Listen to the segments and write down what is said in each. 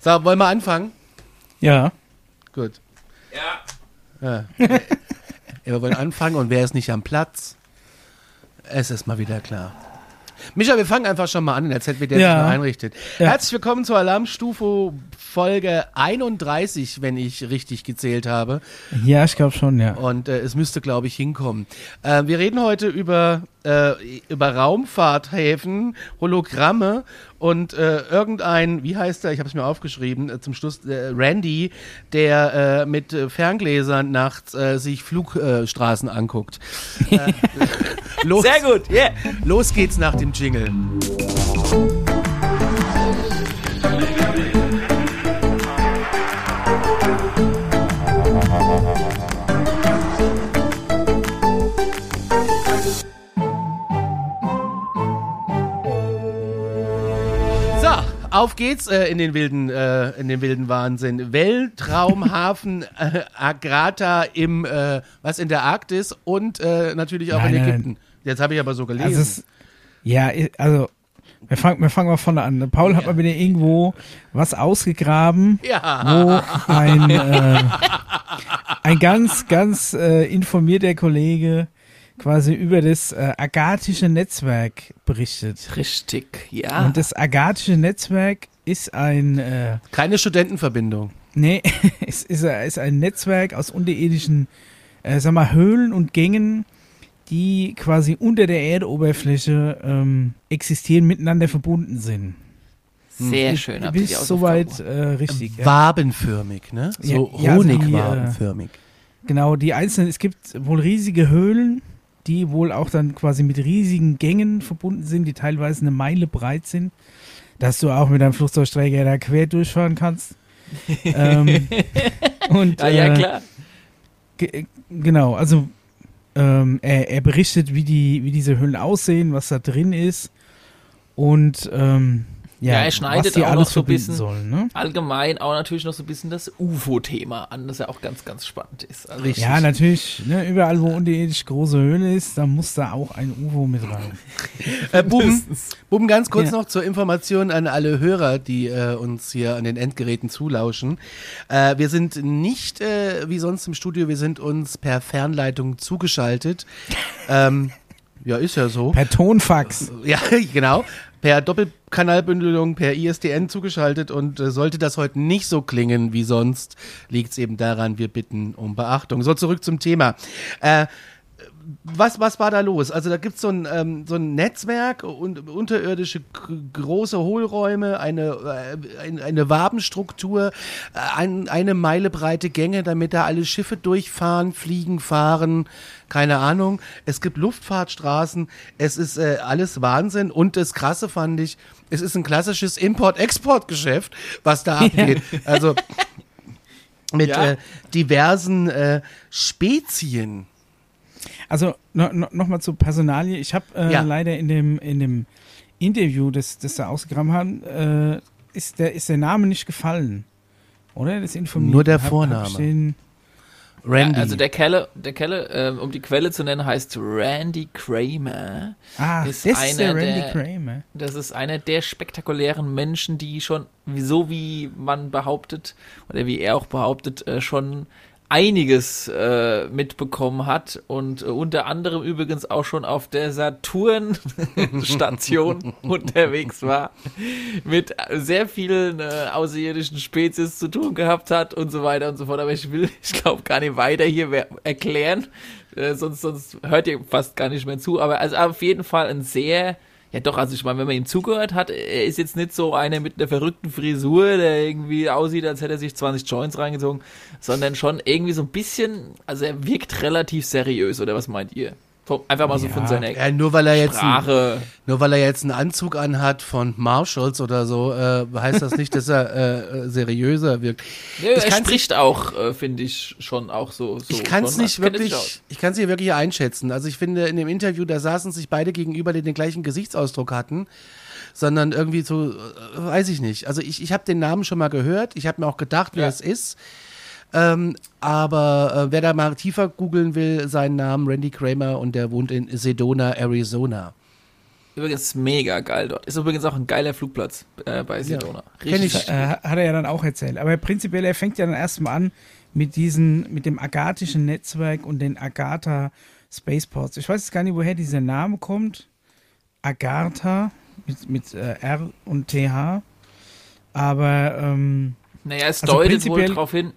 So, wollen wir anfangen? Ja. Gut. Ja. ja. wir wollen anfangen und wer ist nicht am Platz? Es ist mal wieder klar. Micha, wir fangen einfach schon mal an in der Zeit, wie der Ja. einrichtet. Ja. Herzlich willkommen zur Alarmstufe Folge 31, wenn ich richtig gezählt habe. Ja, ich glaube schon, ja. Und äh, es müsste, glaube ich, hinkommen. Äh, wir reden heute über, äh, über Raumfahrthäfen, Hologramme und äh, irgendein, wie heißt er, ich habe es mir aufgeschrieben, äh, zum Schluss, äh, Randy, der äh, mit äh, Ferngläsern nachts sich Flugstraßen anguckt. Los, Sehr gut, yeah. los geht's nach dem Jingle. Auf geht's äh, in den wilden, äh, in den wilden Wahnsinn. Weltraumhafen äh, Agrata im, äh, was in der Arktis und äh, natürlich auch Nein, in nein, Ägypten. Jetzt habe ich aber so gelesen. Also, es, ja, also, wir fangen, wir fangen mal vorne an. Paul hat mal wieder irgendwo was ausgegraben, ja. wo ein, äh, ein ganz, ganz informierter Kollege quasi über das äh, agathische Netzwerk berichtet. Richtig, ja. Und das agathische Netzwerk ist ein, äh, Keine Studentenverbindung. nee, es ist, äh, ist ein Netzwerk aus unterirdischen, äh, sag mal, Höhlen und Gängen, die quasi unter der Erdoberfläche ähm, existieren, miteinander verbunden sind. Sehr schön. habt ihr die Bis soweit äh, richtig. Ja. Wabenförmig, ne? So Ja, ja, also die, Honigwabenförmig. Genau, die einzelnen, es gibt wohl riesige Höhlen, die wohl auch dann quasi mit riesigen Gängen verbunden sind, die teilweise eine Meile breit sind, dass du auch mit deinem Flugzeugträger da quer durchfahren kannst. ähm, und, Ja, ja, äh, klar. Ge genau, also ähm, er, er berichtet, wie die, wie diese Höhlen aussehen, was da drin ist und ähm, ja, Ja, er schneidet auch alles noch so ein bisschen- sollen. Ne? Allgemein auch natürlich noch so ein bisschen das UFO-Thema an, das ja auch ganz, ganz spannend ist. Also, Richtig. Ja, natürlich, ne, überall wo unterirdisch große Höhle ist, da muss da auch ein UFO mit rein. Äh, Buben, Buben, ganz kurz Ja. noch zur Information an alle Hörer, die äh, uns hier an den Endgeräten zulauschen. Äh, wir sind nicht äh, wie sonst im Studio, wir sind uns per Fernleitung zugeschaltet. ähm, ja, ist ja so. Per Tonfax. Ja, genau. Per Doppelkanalbündelung, per ISDN zugeschaltet und äh, sollte das heute nicht so klingen wie sonst, liegt es eben daran, wir bitten um Beachtung. So, zurück zum Thema. Äh, was, was war da los? Also da gibt es so ein, ähm, so ein Netzwerk und unterirdische große Hohlräume, eine, äh, ein- eine Wabenstruktur, äh, ein, eine Meile breite Gänge, damit da alle Schiffe durchfahren, fliegen, fahren, keine Ahnung. Es gibt Luftfahrtstraßen, es ist äh, alles Wahnsinn und das Krasse fand ich, es ist ein klassisches Import-Export-Geschäft, was da abgeht. Also mit Ja. äh, diversen äh, Spezien. Also no, no, nochmal zur Personalie. Ich habe äh, Ja. leider in dem, in dem Interview, das, das da ausgegraben haben, äh, ist, der, ist der Name nicht gefallen. Oder? Das informiert. Nur der Hab- hab Vorname. ich den- Randy. Ja, also der Kelle, der Kelle ähm, um die Quelle zu nennen, heißt Randy Kramer. Ah, Ist das ist der einer Randy der- Kramer. Das ist einer der spektakulären Menschen, die schon, so wie man behauptet, oder wie er auch behauptet, äh, schon einiges äh, mitbekommen hat und äh, unter anderem übrigens auch schon auf der Saturn-Station unterwegs war, mit sehr vielen äh, außerirdischen Spezies zu tun gehabt hat und so weiter und so fort. Aber ich will, ich glaube, gar nicht weiter hier erklären, äh, sonst, sonst hört ihr fast gar nicht mehr zu. Aber also auf jeden Fall ein sehr ja doch, also ich meine, wenn man ihm zugehört hat, er ist jetzt nicht so einer mit einer verrückten Frisur, der irgendwie aussieht, als hätte er sich 20 Joints reingezogen, sondern schon irgendwie so ein bisschen, also er wirkt relativ seriös, oder was meint ihr? Einfach mal so von seiner ja, nur weil er jetzt ein, Sprache. nur weil er jetzt einen Anzug anhat von Marshalls oder so, äh, heißt das nicht, dass er äh, äh, seriöser wirkt. Ja, Ich er spricht auch, äh, finde ich, schon auch so. so ich kann es nicht wirklich, ich kann es hier wirklich einschätzen. Also ich finde, in dem Interview, da saßen sich beide gegenüber, die den gleichen Gesichtsausdruck hatten, sondern irgendwie so, äh, weiß ich nicht. Also ich, ich habe den Namen schon mal gehört, ich habe mir auch gedacht, wer Ja. es ist. Ähm, aber äh, wer da mal tiefer googeln will, seinen Namen Randy Kramer und der wohnt in Sedona, Arizona. übrigens mega geil dort. Ist übrigens auch ein geiler Flugplatz äh, bei Sedona. Ja, kenn ich. Äh, hat er ja dann auch erzählt. Aber prinzipiell, er fängt ja dann erstmal an mit diesen, mit dem agatischen Netzwerk und den Agatha Spaceports. Ich weiß jetzt gar nicht, woher dieser Name kommt. Agatha mit, mit äh, R und TH. Aber ähm, Naja, es Also deutet wohl prinzipiell- darauf hin,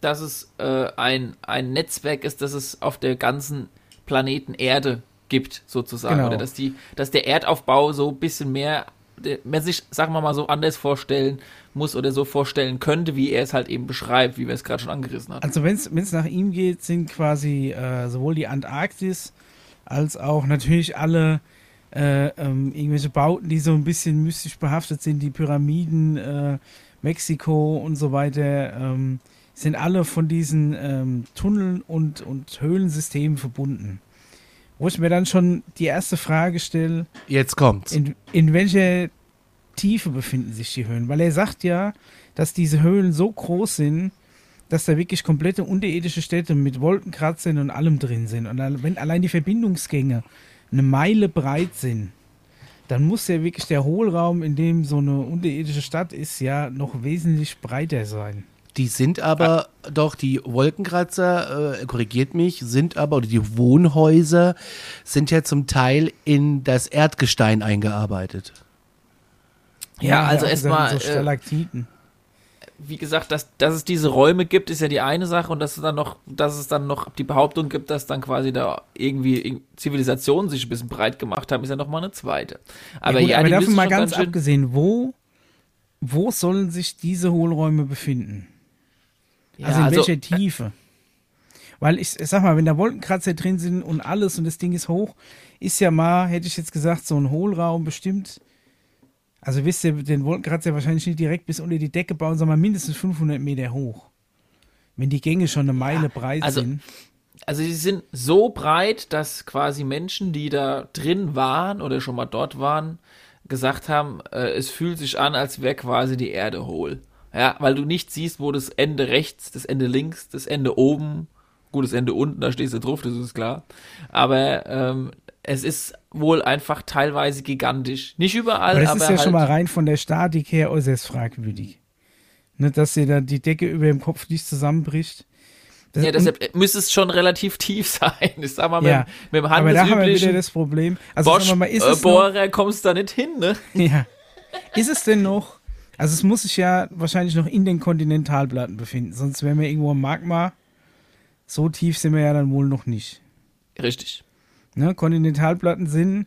dass es äh, ein, ein Netzwerk ist, das es auf der ganzen Planeten Erde gibt, sozusagen. Genau. Oder dass, die, dass der Erdaufbau so ein bisschen mehr, mehr sich, sagen wir mal, so anders vorstellen muss oder so vorstellen könnte, wie er es halt eben beschreibt, wie wir es gerade schon angerissen hatten. Also wenn es nach ihm geht, sind quasi äh, sowohl die Antarktis als auch natürlich alle äh, ähm, irgendwelche Bauten, die so ein bisschen mystisch behaftet sind, die Pyramiden, äh, Mexiko und so weiter, ähm, sind alle von diesen ähm, Tunneln und, und Höhlensystemen verbunden. Wo ich mir dann schon die erste Frage stelle, Jetzt kommt's. in, in welcher Tiefe befinden sich die Höhlen? Weil er sagt ja, dass diese Höhlen so groß sind, dass da wirklich komplette unterirdische Städte mit Wolkenkratzern und allem drin sind. Und wenn allein die Verbindungsgänge eine Meile breit sind, dann muss ja wirklich der Hohlraum, in dem so eine unterirdische Stadt ist, ja noch wesentlich breiter sein. Die sind aber doch, die Wolkenkratzer, äh, korrigiert mich, sind aber, oder die Wohnhäuser sind ja zum Teil in das Erdgestein eingearbeitet. Ja, also auch erstmal, So äh, Stalaktiten. Wie gesagt, dass, dass es diese Räume gibt, ist ja die eine Sache und dass es dann noch, dass es dann noch die Behauptung gibt, dass dann quasi da irgendwie Zivilisationen sich ein bisschen breit gemacht haben, ist ja noch mal eine zweite. Aber ja, gut, ja, aber die davon mal ganz schön- abgesehen, wo, wo sollen sich diese Hohlräume befinden? Ja, also in also, welcher Tiefe? Weil ich, ich sag mal, wenn da Wolkenkratzer drin sind und alles und das Ding ist hoch, ist ja mal, hätte ich jetzt gesagt, so ein Hohlraum bestimmt. Also wisst ihr, den Wolkenkratzer wahrscheinlich nicht direkt bis unter die Decke bauen, sondern mindestens 500 Meter hoch. Wenn die Gänge schon eine Meile breit also- sind. also sie sind so breit, dass quasi Menschen, die da drin waren oder schon mal dort waren, gesagt haben, äh, es fühlt sich an, als wäre quasi die Erde hohl. Ja, weil du nicht siehst, wo das Ende rechts, das Ende links, das Ende oben, gut, das Ende unten, da stehst du drauf, das ist klar. Aber ähm, es ist wohl einfach teilweise gigantisch. Nicht überall, Aber aber, das ist ja halt, schon mal rein von der Statik her äußerst fragwürdig. Ne, dass dir da die Decke über dem Kopf nicht zusammenbricht. Das, ja, deshalb müsste es schon relativ tief sein. Ich sag mal, mit, Ja, mit dem aber da haben wir wieder handelsüblichen das Problem. Also wir mal, ist es noch, Bosch-Bohrer kommst du da nicht hin, ne? Ja. Ist es denn noch? Also es muss sich ja wahrscheinlich noch in den Kontinentalplatten befinden, sonst wären wir irgendwo am Magma. So tief sind wir ja dann wohl noch nicht. Richtig. Ne? Kontinentalplatten sind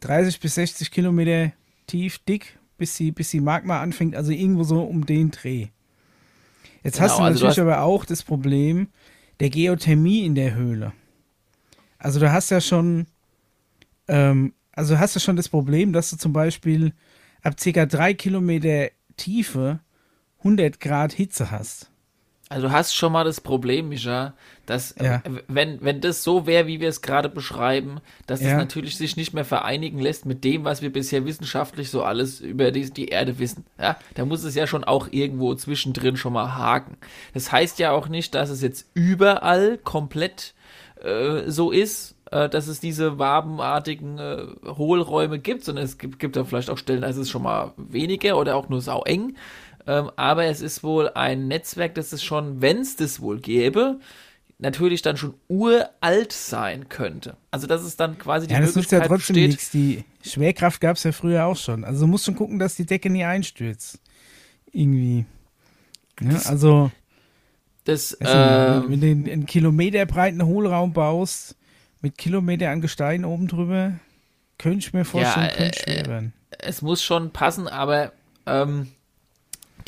30 bis 60 Kilometer tief, dick, bis die, bis die Magma anfängt, also irgendwo so um den Dreh. Jetzt hast Genau, du also natürlich hast- aber auch das Problem der Geothermie in der Höhle. Also du hast ja schon, ähm, also hast du schon das Problem, dass du zum Beispiel ab ca. drei Kilometer Tiefe 100 Grad Hitze hast. Also du hast schon mal das Problem, Micha, dass Ja. äh, wenn, wenn das so wäre, wie wir es gerade beschreiben, dass es Ja. natürlich sich nicht mehr vereinigen lässt mit dem, was wir bisher wissenschaftlich so alles über die, die Erde wissen. Ja, da muss es ja schon auch irgendwo zwischendrin schon mal haken. Das heißt ja auch nicht, dass es jetzt überall komplett äh, so ist, äh, dass es diese wabenartigen äh, Hohlräume gibt, sondern es gibt, gibt da vielleicht auch Stellen, da ist es schon mal weniger oder auch nur saueng. Ähm, aber es ist wohl ein Netzwerk, das es schon, wenn es das wohl gäbe, natürlich dann schon uralt sein könnte. Also dass es dann quasi die Ja, das nützt ja Möglichkeit trotzdem besteht. nichts. Die Schwerkraft gab es ja früher auch schon. Also du musst schon gucken, dass die Decke nie einstürzt. Irgendwie. Ja, also, Das, also ähm, wenn du einen, einen Kilometer breiten Hohlraum baust, mit Kilometer an Gestein oben drüber, könnte ich mir vorstellen, Ja, könnte äh, schwer werden. es muss schon passen, aber ähm,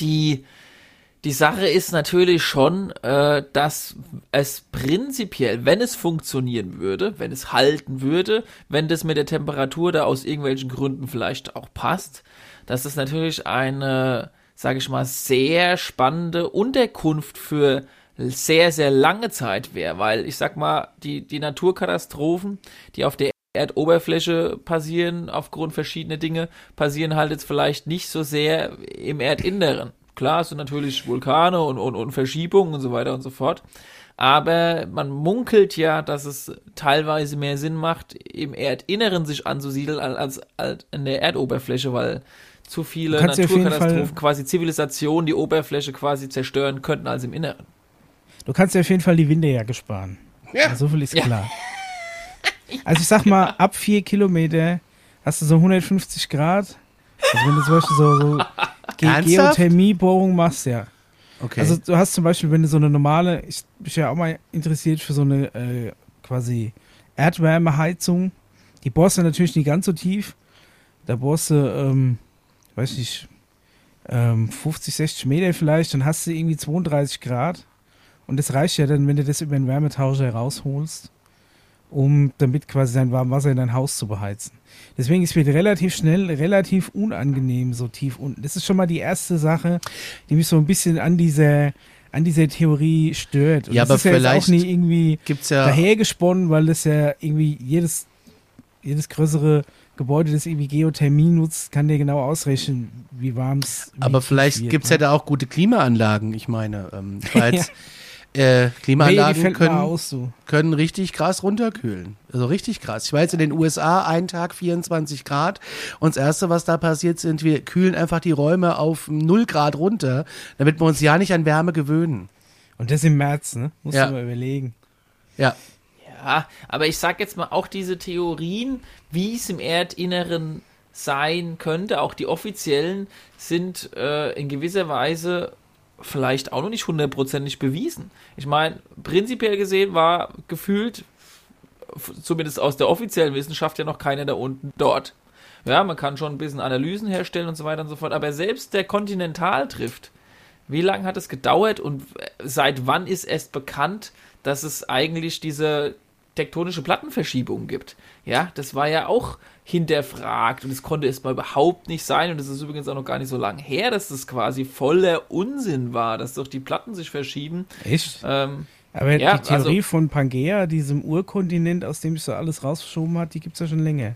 die, die Sache ist natürlich schon, äh, dass es prinzipiell, wenn es funktionieren würde, wenn es halten würde, wenn das mit der Temperatur da aus irgendwelchen Gründen vielleicht auch passt, dass es natürlich eine, sage ich mal, sehr spannende Unterkunft für sehr, sehr lange Zeit wäre, weil ich sag mal, die, die Naturkatastrophen, die auf der Erdoberfläche passieren, aufgrund verschiedener Dinge, passieren halt jetzt vielleicht nicht so sehr im Erdinneren. Klar, es sind natürlich Vulkane und, und, und Verschiebungen und so weiter und so fort. Aber man munkelt ja, dass es teilweise mehr Sinn macht, im Erdinneren sich anzusiedeln, als, als an der Erdoberfläche, weil zu viele Naturkatastrophen, quasi Zivilisationen, die Oberfläche quasi zerstören könnten als im Inneren. Du kannst dir auf jeden Fall die Windejacke sparen. Ja. So viel ist ja. klar. Also ich sag mal, ab vier Kilometer hast du so 150 Grad. Also wenn du zum Beispiel so, so Ge Geothermiebohrung machst, ja. Okay. Also du hast zum Beispiel, wenn du so eine normale, ich bin ja auch mal interessiert für so eine äh, quasi Erdwärmeheizung. Die bohrst du natürlich nicht ganz so tief. Da bohrst du, ähm, weiß nicht, ähm, 50, 60 Meter vielleicht, dann hast du irgendwie 32 Grad. Und das reicht ja dann, wenn du das über einen Wärmetauscher rausholst, um damit quasi dein warmes Wasser in dein Haus zu beheizen. Deswegen ist es relativ schnell, relativ unangenehm so tief unten. Das ist schon mal die erste Sache, die mich so ein bisschen an dieser, an dieser Theorie stört. Und ja, das aber ist ja vielleicht auch nicht irgendwie gibt's ja dahergesponnen, weil das ja irgendwie jedes, jedes größere Gebäude, das irgendwie Geothermie nutzt, kann dir genau ausrechnen, wie warm es Aber vielleicht gibt es ne? ja da auch gute Klimaanlagen. Ich meine, ähm, ich war jetzt äh, Klimaanlagen nee, können, aus, so. können richtig krass runterkühlen. Also richtig krass. Ich war jetzt in den USA, einen Tag 24 Grad und das Erste, was da passiert, sind, wir kühlen einfach die Räume auf 0 Grad runter, damit wir uns ja nicht an Wärme gewöhnen. Und das im März, ne? Muss ja. mal überlegen. Ja. Ja, aber ich sag jetzt mal auch diese Theorien, wie es im Erdinneren sein könnte, auch die offiziellen, sind äh, in gewisser Weise vielleicht auch noch nicht hundertprozentig bewiesen. Ich meine, prinzipiell gesehen war gefühlt, zumindest aus der offiziellen Wissenschaft, ja noch keiner da unten dort. Ja, man kann schon ein bisschen Analysen herstellen und so weiter und so fort, aber selbst der Kontinentaltrift, wie lange hat es gedauert und seit wann ist erst bekannt, dass es eigentlich diese tektonische Plattenverschiebung gibt? Ja, das war ja auch hinterfragt und es konnte es mal überhaupt nicht sein und es ist übrigens auch noch gar nicht so lange her, dass das quasi voller Unsinn war, dass doch die Platten sich verschieben. Echt? Ähm, Aber ja, die Theorie also, von Pangea, diesem Urkontinent, aus dem sich so alles rausgeschoben hat, die gibt es ja schon länger.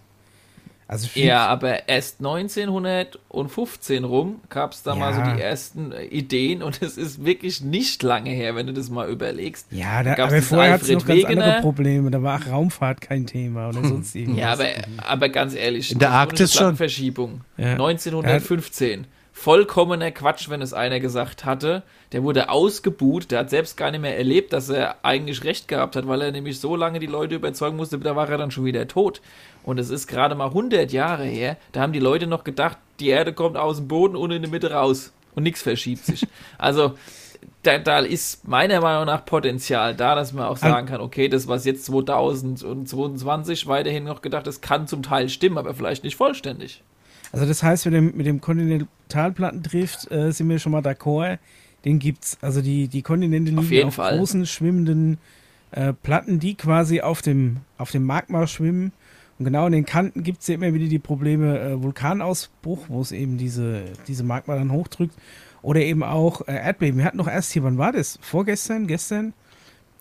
Also ja, aber erst 1915 rum gab es da ja. mal so die ersten äh, Ideen und es ist wirklich nicht lange her, wenn du das mal überlegst. Ja, da, aber vorher hat es noch ganz Wegener. andere Probleme. Da war Raumfahrt kein Thema oder sonst irgendwas. Ja, aber, aber ganz ehrlich, in der Arktis schon. Verschiebung. Ja. 1915 vollkommener Quatsch, wenn es einer gesagt hatte. Der wurde ausgebuht, der hat selbst gar nicht mehr erlebt, dass er eigentlich recht gehabt hat, weil er nämlich so lange die Leute überzeugen musste, da war er dann schon wieder tot. Und es ist gerade mal 100 Jahre her, da haben die Leute noch gedacht, die Erde kommt aus dem Boden und in die Mitte raus und nichts verschiebt sich. Also da, da, ist meiner Meinung nach Potenzial da, dass man auch sagen kann, okay, das was jetzt 2022 weiterhin noch gedacht, das kann zum Teil stimmen, aber vielleicht nicht vollständig. Also das heißt, mit dem, mit dem Kontinentalplattendrift äh, sind wir schon mal d'accord. Den gibt's. Also die, die Kontinente liegen auf, auf Fall. großen schwimmenden äh, Platten, die quasi auf dem, auf dem Magma schwimmen. Und genau in den Kanten gibt es ja immer wieder die Probleme äh, Vulkanausbruch, wo es eben diese, diese Magma dann hochdrückt. Oder eben auch äh, Erdbeben. Wir hatten noch erst hier, wann war das? Vorgestern, gestern?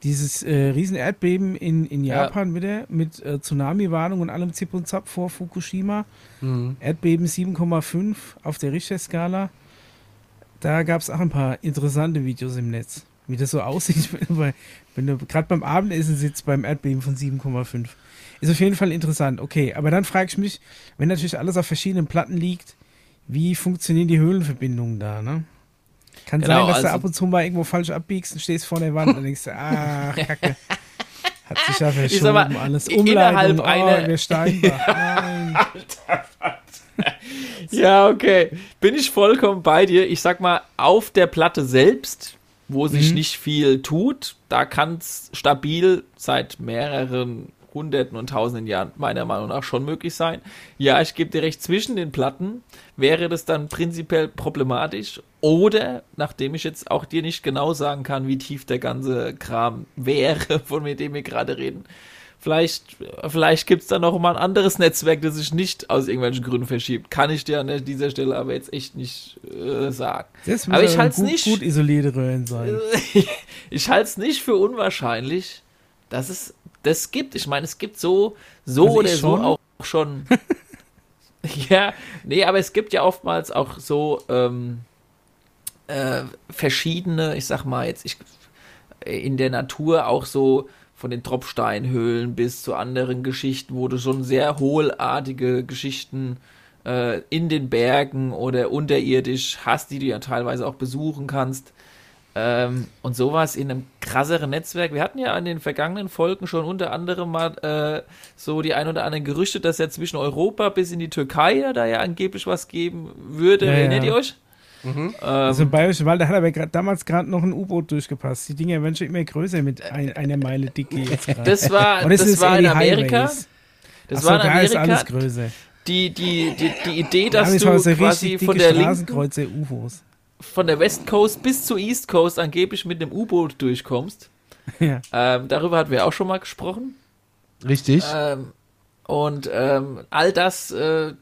Dieses äh, Riesen-Erdbeben in, in Japan ja. wieder mit äh, Tsunami-Warnung und allem Zip und Zap vor Fukushima. Mhm. Erdbeben 7,5 auf der Richter-Skala. Da gab es auch ein paar interessante Videos im Netz, wie das so aussieht, wenn du, du gerade beim Abendessen sitzt beim Erdbeben von 7,5. Ist auf jeden Fall interessant. Okay, aber dann frage ich mich, wenn natürlich alles auf verschiedenen Platten liegt, wie funktionieren die Höhlenverbindungen da, ne? Kann genau, sein, dass also du ab und zu mal irgendwo falsch abbiegst und stehst vor der Wand und denkst, ach, Kacke. Hat sich ja verschoben, mal, alles Umleitung, oh, eine, der Steinbach, nein. ja, okay. Bin ich vollkommen bei dir. Ich sag mal, auf der Platte selbst, wo sich mhm. nicht viel tut, da kann es stabil seit mehreren Hunderten und Tausenden Jahren meiner Meinung nach schon möglich sein. Ja, ich gebe dir recht, zwischen den Platten wäre das dann prinzipiell problematisch. Oder, nachdem ich jetzt auch dir nicht genau sagen kann, wie tief der ganze Kram wäre, von dem wir gerade reden, vielleicht, vielleicht gibt es da noch mal ein anderes Netzwerk, das sich nicht aus irgendwelchen Gründen verschiebt. Kann ich dir an dieser Stelle aber jetzt echt nicht äh, sagen. Das aber ich halte es nicht. Gut isolierte Röhren sein. ich halte es nicht für unwahrscheinlich, dass es das gibt. Ich meine, es gibt so, so also oder so auch schon. ja, nee, aber es gibt ja oftmals auch so ähm, äh, verschiedene, ich sag mal jetzt, ich, in der Natur auch so von den Tropfsteinhöhlen bis zu anderen Geschichten, wo du schon sehr hohlartige Geschichten äh, in den Bergen oder unterirdisch hast, die du ja teilweise auch besuchen kannst. Ähm, und sowas in einem krasseren Netzwerk. Wir hatten ja in den vergangenen Folgen schon unter anderem mal äh, so die ein oder anderen Gerüchte, dass ja zwischen Europa bis in die Türkei da ja angeblich was geben würde. Ja, Erinnert ja. ihr euch? Mhm. Ähm, Also im Bayerischen Wald, da hat aber grad, damals gerade noch ein U-Boot durchgepasst. Die Dinger werden schon immer größer mit ein, einer Meile gerade. das war, das sind war in Amerika. Highways. Das so, war in da ist alles Amerika. größer. Die, die, die, die Idee, Da dass haben du quasi von der linken UFOs. Von der West Coast bis zur East Coast angeblich mit einem U-Boot durchkommst. Ja. Ähm, darüber hatten wir auch schon mal gesprochen. Richtig. Ähm, und ähm, all das äh,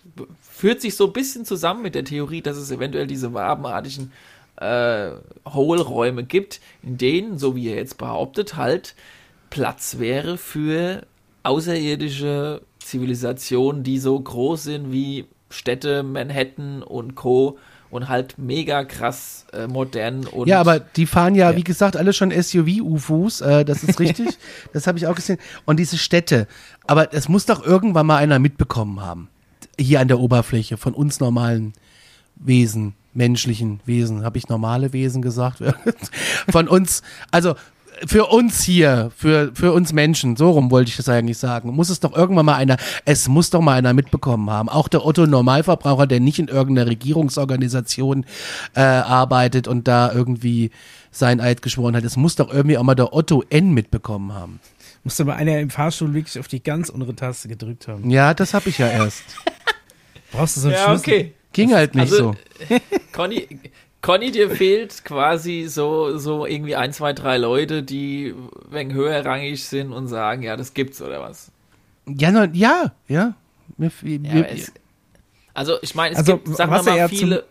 führt sich so ein bisschen zusammen mit der Theorie, dass es eventuell diese wabenartigen äh, Hohlräume gibt, in denen, so wie er jetzt behauptet, halt Platz wäre für außerirdische Zivilisationen, die so groß sind wie Städte, Manhattan und Co. und halt mega krass äh, modern und ja, aber die fahren ja, Ja. wie gesagt, alle schon SUV-UFOs, äh, das ist richtig. das habe ich auch gesehen. Und diese Städte. Aber es muss doch irgendwann mal einer mitbekommen haben. Hier an der Oberfläche von uns normalen Wesen, menschlichen Wesen. Habe ich normale Wesen gesagt? von uns, also für uns hier, für, für uns Menschen, so rum wollte ich das eigentlich sagen, muss es doch irgendwann mal einer, es muss doch mal einer mitbekommen haben. Auch der Otto Normalverbraucher, der nicht in irgendeiner Regierungsorganisation äh, arbeitet und da irgendwie sein Eid geschworen hat. Es muss doch irgendwie auch mal der Otto N mitbekommen haben. Musste mal einer im Fahrstuhl wirklich auf die ganz untere Taste gedrückt haben. Ja, das habe ich ja erst. Brauchst du so einen ja, Schlüssel? okay. Ging halt nicht Also- so. Conny, Conny, dir fehlt quasi so, so irgendwie ein, zwei, drei Leute, die wegen höherrangig sind und sagen, ja, das gibt's oder was. Ja, no, ja, ja. Mir, mir, Ja, aber es, also ich meine, es Also, gibt, sagen wir was er mal, ja viele.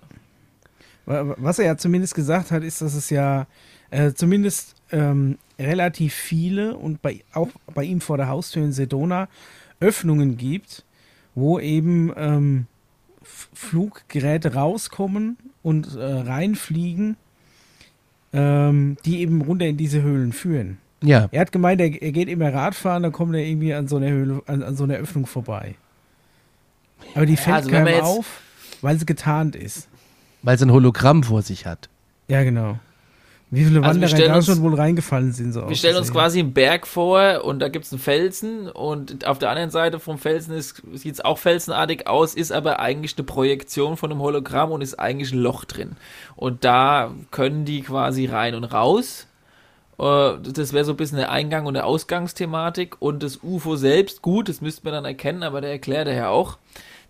Wa- Was er ja zumindest gesagt hat, ist, dass es ja äh, zumindest ähm, relativ viele und bei, auch bei ihm vor der Haustür in Sedona Öffnungen gibt, wo eben ähm, Fluggeräte rauskommen und äh, reinfliegen, ähm, die eben runter in diese Höhlen führen. ja. Er hat gemeint, er, er geht immer Radfahren, dann kommt er irgendwie an so einer Höhle, an, an so einer Öffnung vorbei. Aber die fällt also keinem auf, weil sie getarnt ist. Weil es ein Hologramm vor sich hat. Ja, genau. Wie viele Also Wanderer da schon wohl reingefallen sind. So Wir stellen uns quasi einen Berg vor und da gibt's einen Felsen und auf der anderen Seite vom Felsen sieht es auch felsenartig aus, ist aber eigentlich eine Projektion von einem Hologramm und ist eigentlich ein Loch drin. Und da können die quasi rein und raus. Äh, Das wäre so ein bisschen eine Eingang- und eine Ausgangsthematik. Und das UFO selbst, gut, das müsste man dann erkennen, aber der erklärt ja auch,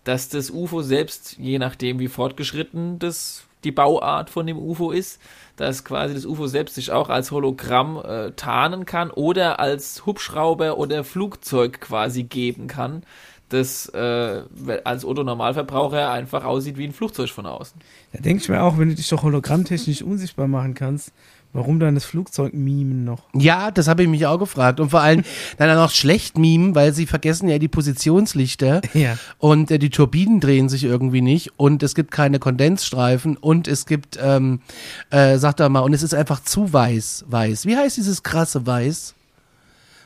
dass das UFO selbst, je nachdem wie fortgeschritten das, die Bauart von dem UFO ist, dass quasi das UFO selbst sich auch als Hologramm äh, tarnen kann oder als Hubschrauber oder Flugzeug quasi geben kann, das äh, als Otto-Normalverbraucher einfach aussieht wie ein Flugzeug von außen. Da denke ich mir auch, wenn du dich doch hologrammtechnisch unsichtbar machen kannst, warum dann das Flugzeug mimen noch? Ja, das habe ich mich auch gefragt. Und vor allem dann auch schlecht mimen, weil sie vergessen ja die Positionslichter Ja. und äh, die Turbinen drehen sich irgendwie nicht und es gibt keine Kondensstreifen und es gibt, ähm, äh, sag doch mal, und es ist einfach zu weiß, weiß. Wie heißt dieses krasse Weiß?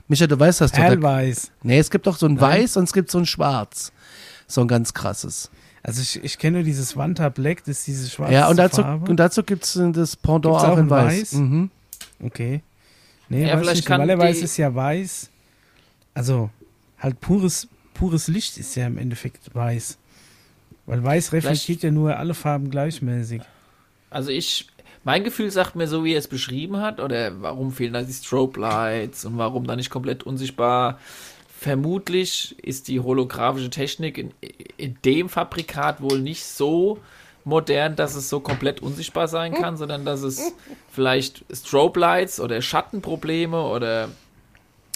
Micha, du weißt das doch. Perlweiß. Nee, es gibt doch so ein Nein. Weiß und es gibt so ein Schwarz. So ein ganz krasses. Also ich, ich kenne nur dieses Wanta Black, das ist diese schwarze ja, und dazu, Farbe. und dazu gibt es das Pendant Gibt's auch auch in Weiß. Weiß? Mhm. okay. Nee, Ja, weiß vielleicht nicht. Normalerweise ist ja weiß. Also halt pures, pures Licht ist ja im Endeffekt weiß. Weil weiß reflektiert ja nur alle Farben gleichmäßig. Also ich, mein Gefühl sagt mir so, wie er es beschrieben hat, oder warum fehlen da die Strobe Lights und warum da nicht komplett unsichtbar. Vermutlich ist die holographische Technik in, in dem Fabrikat wohl nicht so modern, dass es so komplett unsichtbar sein kann, sondern dass es vielleicht Strobe Lights oder Schattenprobleme oder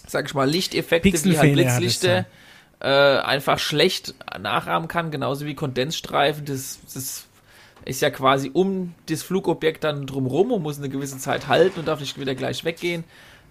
sag ich mal Lichteffekte wie halt Blitzlichter äh, einfach schlecht nachahmen kann, genauso wie Kondensstreifen. Das, das ist ja quasi um das Flugobjekt dann drumrum und muss eine gewisse Zeit halten und darf nicht wieder gleich weggehen.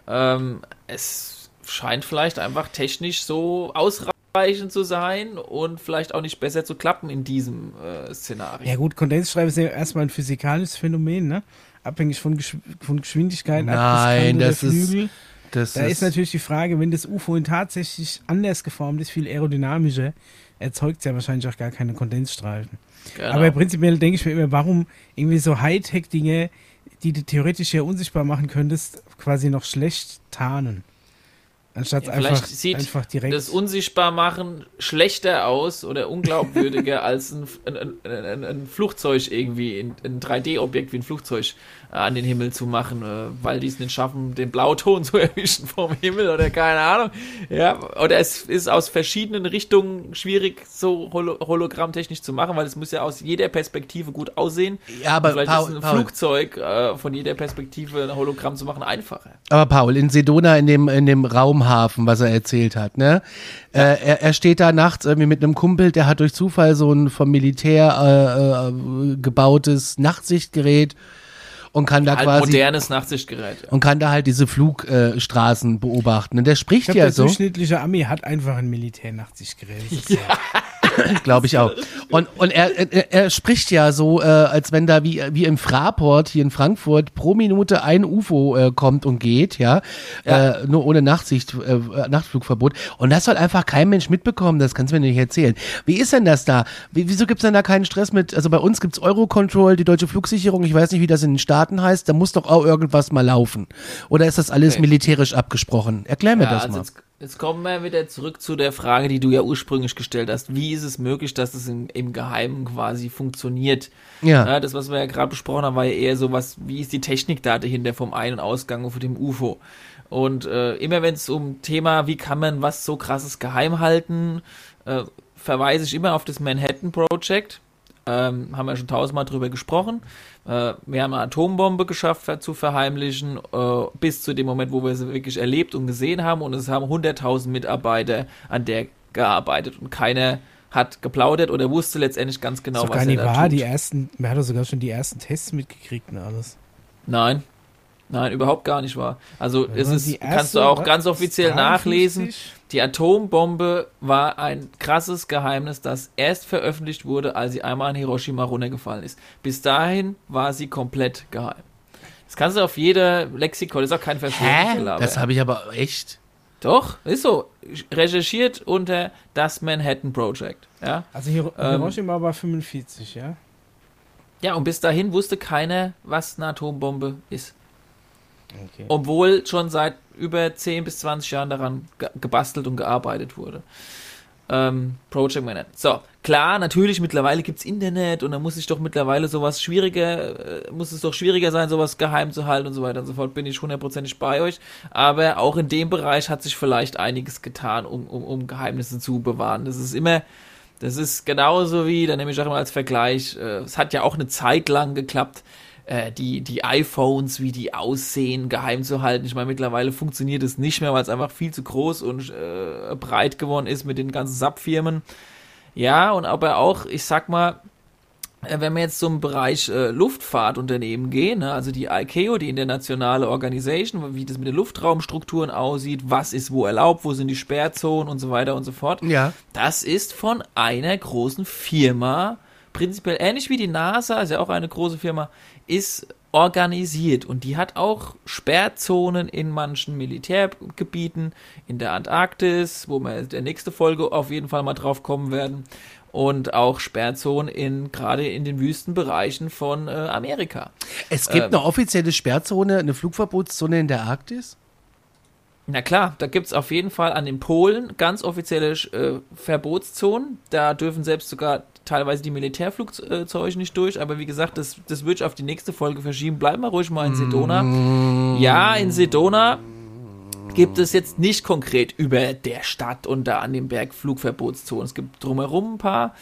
Ähm, es scheint vielleicht einfach technisch so ausreichend zu sein und vielleicht auch nicht besser zu klappen in diesem äh, Szenario. Ja gut, Kondensstreifen ist ja erstmal ein physikalisches Phänomen, ne? abhängig von, Gesch von Geschwindigkeit. Nein, das ist, Flügel. das Da ist natürlich die Frage, wenn das UFO tatsächlich anders geformt ist, viel aerodynamischer, erzeugt es ja wahrscheinlich auch gar keine Kondensstreifen. Genau. Aber prinzipiell denke ich mir immer, warum irgendwie so Hightech-Dinge, die du theoretisch ja unsichtbar machen könntest, quasi noch schlecht tarnen. Anstatt Ja, einfach, vielleicht sieht einfach direkt. das Unsichtbarmachen schlechter aus oder unglaubwürdiger als ein, ein, ein, ein, Flugzeug irgendwie, ein, ein 3D-Objekt wie ein Flugzeug äh, an den Himmel zu machen, äh, weil die es nicht schaffen, den Blauton zu erwischen vom Himmel oder keine Ahnung. Ja, oder es ist aus verschiedenen Richtungen schwierig, so holo hologrammtechnisch zu machen, weil es muss ja aus jeder Perspektive gut aussehen. Ja, aber Und vielleicht Paul- ist ein Paul. Flugzeug äh, von jeder Perspektive ein Hologramm zu machen einfacher. Aber Paul, in Sedona, in dem, in dem Raumhafen, was er erzählt hat, ne? Äh, er, er steht da nachts irgendwie mit einem Kumpel, der hat durch Zufall so ein vom Militär äh, gebautes Nachtsichtgerät und kann da Halt quasi modernes Nachtsichtgerät. Ja. und kann da halt diese Flugstraßen äh, beobachten. Und der ich spricht glaube, ja der so, durchschnittliche Ami hat einfach ein Militärnachtsichtgerät. Ja. glaube ich auch. Und, und er, er, er spricht ja so, äh, als wenn da wie, wie im Fraport hier in Frankfurt pro Minute ein UFO äh, kommt und geht, ja, Ja. Äh, nur ohne Nachtsicht, äh, Nachtflugverbot. Und das soll einfach kein Mensch mitbekommen, das kannst du mir nicht erzählen. Wie ist denn das da? Wie, wieso gibt's denn da keinen Stress mit, also bei uns gibt's Eurocontrol, die deutsche Flugsicherung, ich weiß nicht, wie das in den Staaten heißt, da muss doch auch irgendwas mal laufen. Oder ist das alles Okay. militärisch abgesprochen? Erklär mir Ja, das also mal. Jetzt, kommen wir wieder zurück zu der Frage, die du ja ursprünglich gestellt hast. Wie ist es möglich, dass es im, im Geheimen quasi funktioniert? Ja. das, was wir ja gerade besprochen haben, war ja eher so was, wie ist die Technik da dahinter vom Ein- und Ausgang und von dem UFO? Und äh, immer wenn es um Thema, wie kann man was so krasses geheim halten, äh, verweise ich immer auf das Manhattan Project. Ähm, haben wir schon tausendmal drüber gesprochen. Äh, wir haben eine Atombombe geschafft zu verheimlichen, äh, bis zu dem Moment, wo wir sie wirklich erlebt und gesehen haben. Und es haben 100.000 Mitarbeiter an der gearbeitet und keiner hat geplaudert oder wusste letztendlich ganz genau, Genau, was sogar er da wahr. tut. Die ersten, man hat sogar schon die ersten Tests mitgekriegt und alles. Nein. Nein, überhaupt gar nicht wahr. Also es ist, kannst du auch ganz offiziell 53? nachlesen. Die Atombombe war ein krasses Geheimnis, das erst veröffentlicht wurde, als sie einmal an Hiroshima runtergefallen ist. Bis dahin war sie komplett geheim. Das kannst du auf jeder Lexikon, das ist auch kein? Verschwörungsgelaber. Das habe ich aber echt. Doch, ist so. Recherchiert unter das Manhattan Project. Ja? Also Hiro Ähm, Hiroshima war 45, ja? ja, und bis dahin wusste keiner, was eine Atombombe ist. Okay. Obwohl schon seit über 10 bis 20 Jahren daran ge gebastelt und gearbeitet wurde. Ähm, Project Manhattan. So, klar, natürlich, mittlerweile gibt's Internet und da muss ich doch mittlerweile sowas schwieriger, äh, muss es doch schwieriger sein, sowas geheim zu halten und so weiter und so fort, bin ich hundertprozentig bei euch. Aber auch in dem Bereich hat sich vielleicht einiges getan, um, um, um Geheimnisse zu bewahren. Das ist immer, das ist genauso wie, da nehme ich auch immer als Vergleich, äh, es hat ja auch eine Zeit lang geklappt, äh, die, die iPhones, wie die aussehen, geheim zu halten. Ich meine, mittlerweile funktioniert es nicht mehr, weil es einfach viel zu groß und äh, breit geworden ist mit den ganzen SAP-Firmen. Ja, und aber auch, ich sag mal, äh, wenn wir jetzt zum Bereich äh, Luftfahrtunternehmen gehen, ne, also die ICAO, die internationale Organisation, wie das mit den Luftraumstrukturen aussieht, was ist wo erlaubt, wo sind die Sperrzonen und so weiter und so fort. Ja. Das ist von einer großen Firma, prinzipiell ähnlich wie die NASA, ist ja auch eine große Firma, ist organisiert und die hat auch Sperrzonen in manchen Militärgebieten, in der Antarktis, wo wir in der nächste Folge auf jeden Fall mal drauf kommen werden und auch Sperrzonen in gerade in den Wüstenbereichen von äh, Amerika. Es gibt Ähm. eine offizielle Sperrzone, eine Flugverbotszone in der Arktis? Na klar, da gibt's auf jeden Fall an den Polen ganz offizielle äh, Verbotszonen. Da dürfen selbst sogar teilweise die Militärflugzeuge nicht durch. Aber wie gesagt, das, das würde ich auf die nächste Folge verschieben. Bleiben wir ruhig mal in Sedona. Ja, in Sedona gibt es jetzt nicht konkret über der Stadt und da an dem Berg Flugverbotszonen. Es gibt drumherum ein paar,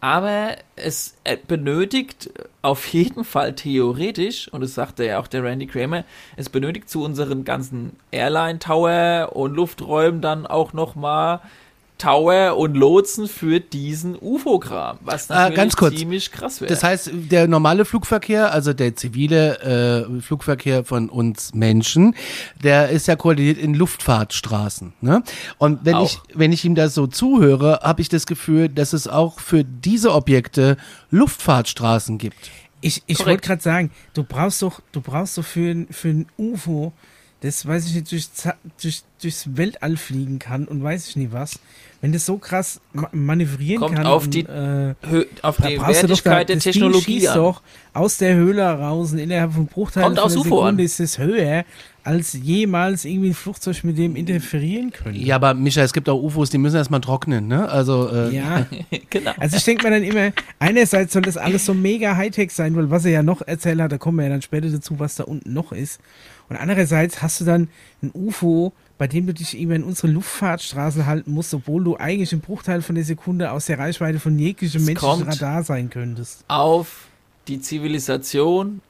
aber es äh, benötigt auf jeden Fall theoretisch, und das sagte ja auch der Randy Kramer, es benötigt zu unseren ganzen Airline Tower und Lufträumen dann auch nochmal Tower und Lotsen für diesen UFO-Kram, was Ah, natürlich ganz kurz. ziemlich krass wäre. Das heißt, der normale Flugverkehr, also der zivile äh, Flugverkehr von uns Menschen, der ist ja koordiniert in Luftfahrtstraßen. Ne? Und wenn Auch. ich, wenn ich ihm das so zuhöre, habe ich das Gefühl, dass es auch für diese Objekte Luftfahrtstraßen gibt. Ich, ich wollte gerade sagen, du brauchst doch, du brauchst doch für, ein- für ein UFO, das weiß ich nicht, durch, durch, durchs Weltall fliegen kann und weiß ich nicht was. Wenn das so krass ma manövrieren Kommt kann, auf und, die äh, auf die Wertigkeit der Ding Technologie schießt an. doch aus der Höhle raus und innerhalb von Bruchteilen Kommt von aus Sekunde an. ist es höher, als jemals irgendwie ein Flugzeug mit dem interferieren könnte. Ja, aber Micha, es gibt auch UFOs, die müssen erstmal trocknen, ne? Also, äh, Ja. genau. Also ich denke mir dann immer, einerseits soll das alles so mega Hightech sein, weil was er ja noch erzählt hat, da kommen wir ja dann später dazu, was da unten noch ist. Und andererseits hast du dann ein UFO, bei dem du dich immer in unsere Luftfahrtstraßen halten musst, obwohl du eigentlich im Bruchteil von der Sekunde aus der Reichweite von jeglichem menschlichen kommt- Radar sein könntest. auf die Zivilisation,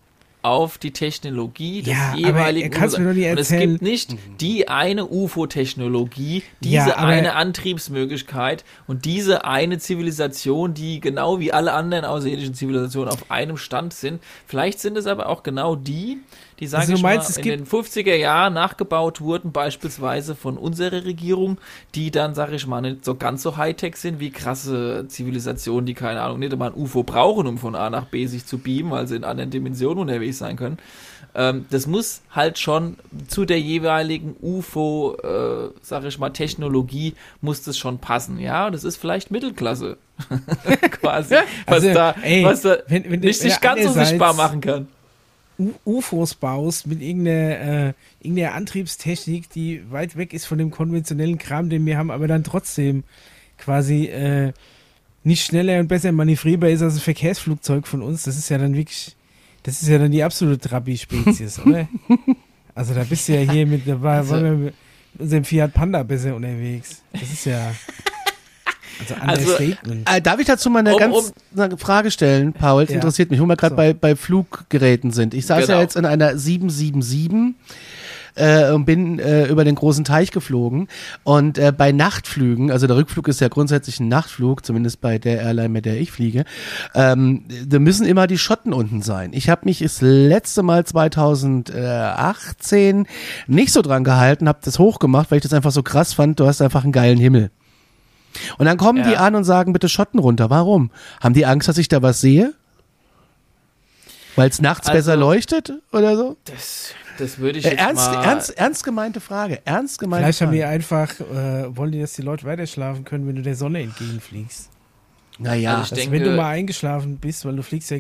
auf die Technologie des Ja, aber jeweiligen er kann's mir doch nicht Und es erzählen. gibt nicht die eine UFO-Technologie, diese Ja, aber- eine Antriebsmöglichkeit und diese eine Zivilisation, die genau wie alle anderen außerirdischen Zivilisationen auf einem Stand sind. Vielleicht sind es aber auch genau die, die, sage Also ich meinst, mal, in den 50er Jahren nachgebaut wurden, beispielsweise von unserer Regierung, die dann, sage ich mal, nicht so ganz so Hightech sind wie krasse Zivilisationen, die, keine Ahnung, nicht einmal ein UFO brauchen, um von A nach B sich zu beamen, weil sie in anderen Dimensionen unterwegs sein können. Ähm, das muss halt schon zu der jeweiligen UFO, äh, sag ich mal, Technologie muss das schon passen, ja. Das ist vielleicht Mittelklasse, quasi, was Also, da, ey, was da wenn- wenn nicht sich wenn ganz so sichtbar machen kann. U UFOs baust mit irgendeiner, äh, irgendeiner Antriebstechnik, die weit weg ist von dem konventionellen Kram, den wir haben, aber dann trotzdem quasi äh, nicht schneller und besser manövrierbar ist als ein Verkehrsflugzeug von uns, das ist ja dann wirklich, das ist ja dann die absolute Trabi-Spezies, oder? Also da bist du ja hier mit, da war, Also- mit unserem Fiat Panda besser unterwegs. Das ist ja, also Also. Äh, darf ich dazu mal eine Um- ganz eine Frage stellen, Paul? Das Ja. interessiert mich, wo wir gerade So. bei, bei Fluggeräten sind. Ich saß ja Genau. jetzt in einer 777 äh, und bin äh, über den großen Teich geflogen. Und äh, bei Nachtflügen, also der Rückflug ist ja grundsätzlich ein Nachtflug, zumindest bei der Airline, mit der ich fliege, ähm, da müssen immer die Schotten unten sein. Ich habe mich das letzte Mal 2018 nicht so dran gehalten, habe das hochgemacht, weil ich das einfach so krass fand. Du hast einfach einen geilen Himmel. Und dann kommen die Ja. an und sagen, bitte Schotten runter. Warum? Haben die Angst, dass ich da was sehe? Weil es nachts Also- besser leuchtet oder so? Das, das würde ich Äh, jetzt ernst, mal... ernst, ernst gemeinte Frage. Ernst gemeinte Vielleicht haben Frage. wir einfach, äh, wollen die, dass die Leute weiter schlafen können, wenn du der Sonne entgegenfliegst. naja, Also denke- wenn du mal eingeschlafen bist, weil du fliegst ja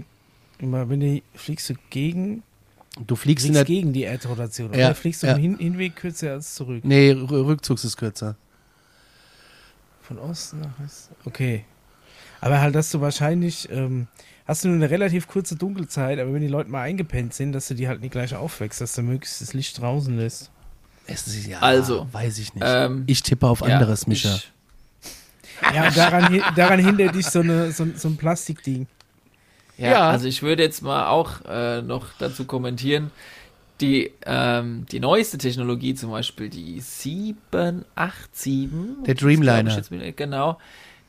immer, wenn du fliegst du gegen, du fliegst in fliegst der. gegen die Erdrotation. Ja, Oder fliegst du ja. im Hin Hinweg kürzer als zurück. Nee, R Rückzugs ist kürzer. Von Osten nach Westen. Okay. Aber halt, dass du wahrscheinlich, ähm, hast du nur eine relativ kurze Dunkelzeit, aber wenn die Leute mal eingepennt sind, dass du die halt nicht gleich aufwächst, dass du möglichst das Licht draußen lässt. Es ist, ja, Also, weiß ich nicht. Ähm, ich tippe auf ja, anderes, Mischa. Ja, und daran, daran hindert dich so, eine, so, so ein Plastikding. Ja, Ja. also ich würde jetzt mal auch äh, noch dazu kommentieren, die, ähm, die neueste Technologie, zum Beispiel die 787. Der Dreamliner. jetzt Genau.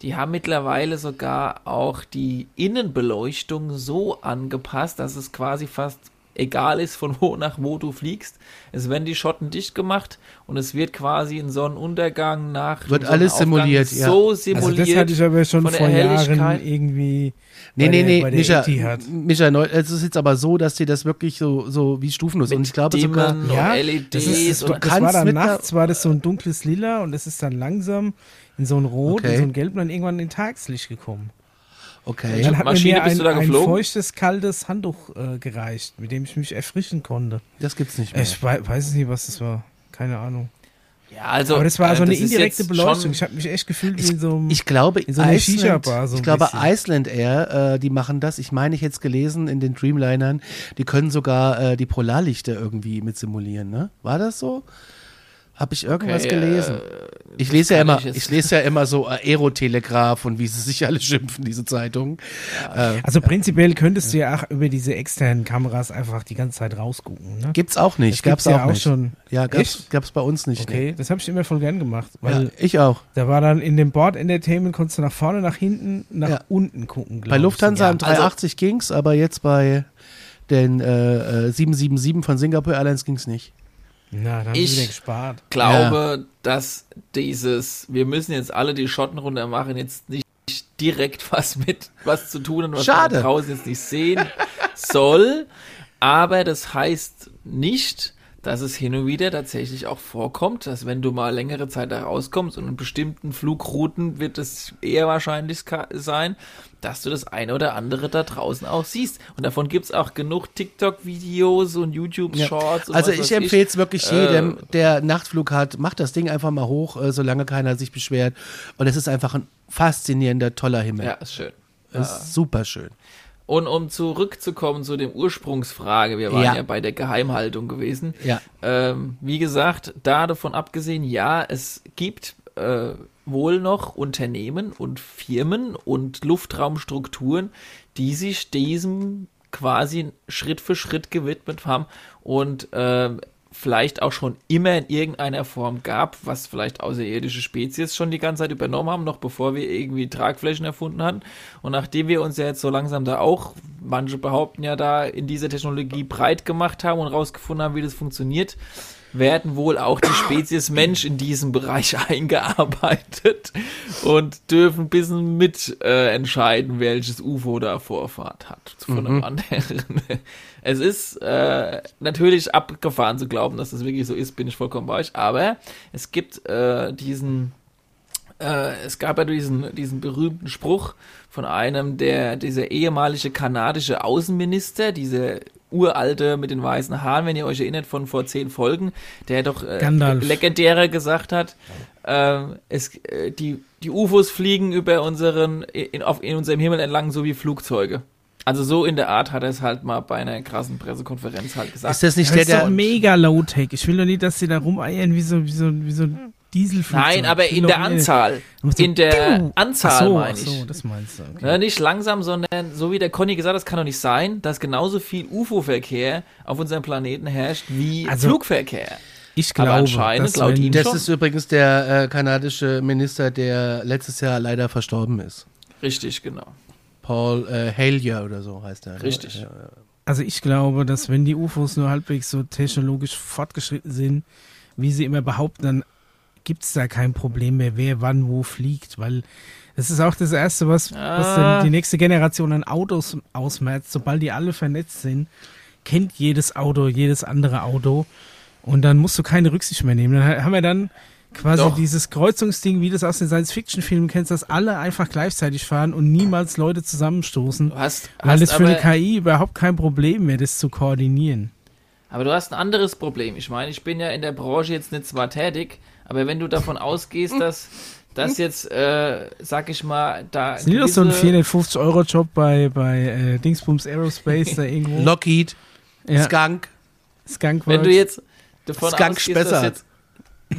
Die haben mittlerweile sogar auch die Innenbeleuchtung so angepasst, dass es quasi fast egal ist, von wo nach wo du fliegst. Es werden die Schotten dicht gemacht und es wird quasi ein Sonnenuntergang nach Wird alles simuliert, ja. so Also simuliert. das hatte ich aber schon vor Jahren irgendwie Nee, bei nee, der- nee. Mischa, neu- es ist jetzt aber so, dass die das wirklich so, so wie stufenlos und ich glaube sogar, Ja, LEDs Das, ist, das, und war- das war dann nachts, war das so ein dunkles Lila und es ist dann langsam in so ein Rot, Okay. in so ein Gelb und dann irgendwann in Tagslicht gekommen. Okay. Und dann hat Maschine mir mir bist ein, du da ein geflogen? feuchtes, kaltes Handtuch äh, gereicht, mit dem ich mich erfrischen konnte. Das gibt's nicht mehr. Ich wei weiß nicht, was das war. Keine Ahnung. Ja, also, Aber das war so eine das ist indirekte Beleuchtung. Ich habe mich echt gefühlt wie in so einem... Ich glaube, in so einer Iceland, Shisha-Bar so ein ich glaube, bisschen. Iceland Air, äh, die machen das. Ich meine, ich jetzt gelesen in den Dreamlinern, die können sogar äh, die Polarlichter irgendwie mit simulieren, ne? War das so? Habe ich irgendwas Okay, gelesen? äh, ich lese ja immer, ich ich, lese ja immer so Aerotelegraph und wie sie sich alle schimpfen, diese Zeitungen. Äh, also prinzipiell könntest du ja auch über diese externen Kameras einfach die ganze Zeit rausgucken. Ne? gibt's auch nicht, Das gab's gibt's auch, ja auch nicht. schon. Ja, gab's, Echt? gab's bei uns nicht. Okay, das habe ich immer voll gern gemacht, Nee. weil Ja, ich auch. da war dann in dem Board Entertainment konntest du nach vorne, nach hinten, nach Ja. unten gucken. Bei Lufthansa am 380 ging's, aber jetzt bei den äh, äh, 777 von Singapore Airlines ging's nicht. Na, da haben Ich- gespart. glaube, dass dieses, wir müssen jetzt alle die Schotten runter machen, jetzt nicht direkt was mit was zu tun und was Schade. wir draußen jetzt nicht sehen. soll, aber das heißt nicht, dass es hin und wieder tatsächlich auch vorkommt, dass wenn du mal längere Zeit da rauskommst und in bestimmten Flugrouten wird es eher wahrscheinlich sein, dass du das eine oder andere da draußen auch siehst. Und davon gibt es auch genug TikTok-Videos und YouTube-Shorts. Ja. Also ich empfehle es wirklich jedem, äh, der Nachtflug hat, macht das Ding einfach mal hoch, äh, solange keiner sich beschwert. Und es ist einfach ein faszinierender, toller Himmel. Ja, ist schön. Ist ja. super schön. Und um zurückzukommen zu dem Ursprungsfrage, wir waren ja, ja bei der Geheimhaltung gewesen. Ja. Ähm, wie gesagt, da davon abgesehen, ja, es gibt äh, wohl noch Unternehmen und Firmen und Luftraumstrukturen, die sich diesem quasi Schritt für Schritt gewidmet haben und äh, vielleicht auch schon immer in irgendeiner Form gab, was vielleicht außerirdische Spezies schon die ganze Zeit übernommen haben, noch bevor wir irgendwie Tragflächen erfunden hatten. Und nachdem wir uns ja jetzt so langsam da auch, manche behaupten ja da, in dieser Technologie breit gemacht haben und rausgefunden haben, wie das funktioniert, werden wohl auch die Spezies Mensch in diesem Bereich eingearbeitet und dürfen ein bisschen mit äh, entscheiden, welches UFO da Vorfahrt hat von mhm. einem anderen. Es ist äh, natürlich abgefahren zu glauben, dass das wirklich so ist, bin ich vollkommen bei euch, aber es gibt äh, diesen äh, es gab ja diesen, diesen berühmten Spruch von einem der, dieser ehemalige kanadische Außenminister, diese uralte mit den weißen Haaren, wenn ihr euch erinnert von vor zehn Folgen, der doch äh, legendärer gesagt hat, äh, es, äh, die, die UFOs fliegen über unseren, in, auf, in unserem Himmel entlang, so wie Flugzeuge. Also so in der Art hat er es halt mal bei einer krassen Pressekonferenz halt gesagt. Ist das nicht das der, der mega low-tech? Ich will doch nicht, dass sie da rumeiern wie so, wie so, wie so ein Dieselflugzeug. Nein, aber in der Anzahl. In der Anzahl so, meine ich. so, das meinst du. Okay. Ja, nicht langsam, sondern so wie der Conny gesagt hat, das kann doch nicht sein, dass genauso viel UFO-Verkehr auf unserem Planeten herrscht wie also, Flugverkehr. Ich glaube, aber anscheinend, laut ihm Das schon. ist übrigens der äh, kanadische Minister, der letztes Jahr leider verstorben ist. Richtig, genau. Paul äh, Halier oder so heißt er. Ne? Richtig. Ja, Also ich glaube, dass wenn die UFOs nur halbwegs so technologisch fortgeschritten sind, wie sie immer behaupten, dann gibt es da kein Problem mehr, wer wann wo fliegt, weil das ist auch das Erste, was, ah. was die nächste Generation an Autos ausmerzt. Sobald die alle vernetzt sind, kennt jedes Auto jedes andere Auto und dann musst du keine Rücksicht mehr nehmen. Dann haben wir dann quasi Doch. dieses Kreuzungsding, wie du es aus den Science-Fiction-Filmen kennst, dass alle einfach gleichzeitig fahren und niemals Leute zusammenstoßen. Du hast, weil es für eine KI überhaupt kein Problem mehr, das zu koordinieren. Aber du hast ein anderes Problem. Ich meine, ich bin ja in der Branche jetzt nicht zwar tätig, aber wenn du davon ausgehst, dass das jetzt, äh, sag ich mal, da. Sind doch so ein 450-Euro-Job bei, bei äh, Dingsbums Aerospace da irgendwo? Lockheed, ja. Skunk. Skunk Wenn du jetzt davon Skunk ausgehst, dass jetzt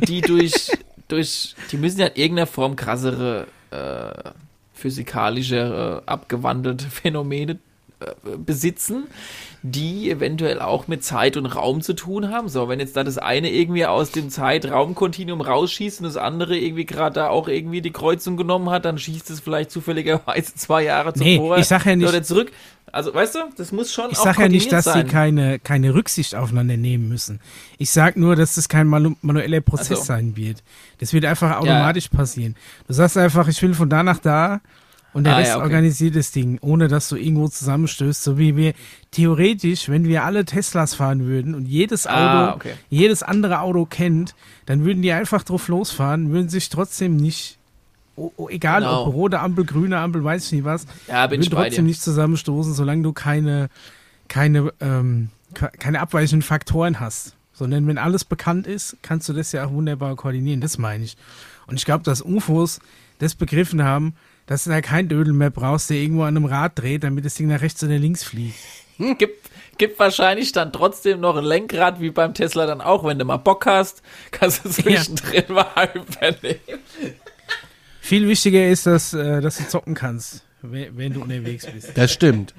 die durch, durch, die müssen ja in irgendeiner Form krassere äh, physikalische, äh, abgewandelte Phänomene äh, besitzen, die eventuell auch mit Zeit und Raum zu tun haben. So, wenn jetzt da das eine irgendwie aus dem Zeit-Raum-Kontinuum rausschießt und das andere irgendwie gerade da auch irgendwie die Kreuzung genommen hat, dann schießt es vielleicht zufälligerweise zwei Jahre zuvor nee, ich sag ja nicht, oder zurück. Also, weißt du, das muss schon Ich sage ja nicht, dass sein. sie keine, keine Rücksicht aufeinander nehmen müssen. Ich sage nur, dass das kein manu manueller Prozess so. sein wird. Das wird einfach automatisch ja. passieren. Du sagst einfach, ich will von da nach da und der ah, Rest ja, okay. organisiert das Ding, ohne dass du irgendwo zusammenstößt, so wie wir theoretisch, wenn wir alle Teslas fahren würden und jedes ah, Auto, ah, okay. jedes andere Auto kennt, dann würden die einfach drauf losfahren, würden sich trotzdem nicht Oh, oh, egal genau. ob rote Ampel, grüne Ampel, weiß ich nicht was, ja, bin ich trotzdem nicht zusammenstoßen, solange du keine, keine, ähm, keine abweichenden Faktoren hast. Sondern wenn alles bekannt ist, kannst du das ja auch wunderbar koordinieren. Das meine ich. Und ich glaube, dass UFOs das begriffen haben, dass du da kein Dödel mehr brauchst, der irgendwo an einem Rad dreht, damit das Ding nach rechts oder links fliegt. Hm, gibt, gibt wahrscheinlich dann trotzdem noch ein Lenkrad, wie beim Tesla dann auch. Wenn du mal Bock hast, kannst du zwischendrin ja. mal übernehmen. Viel wichtiger ist, dass, äh, dass du zocken kannst, wenn du unterwegs bist. Das stimmt.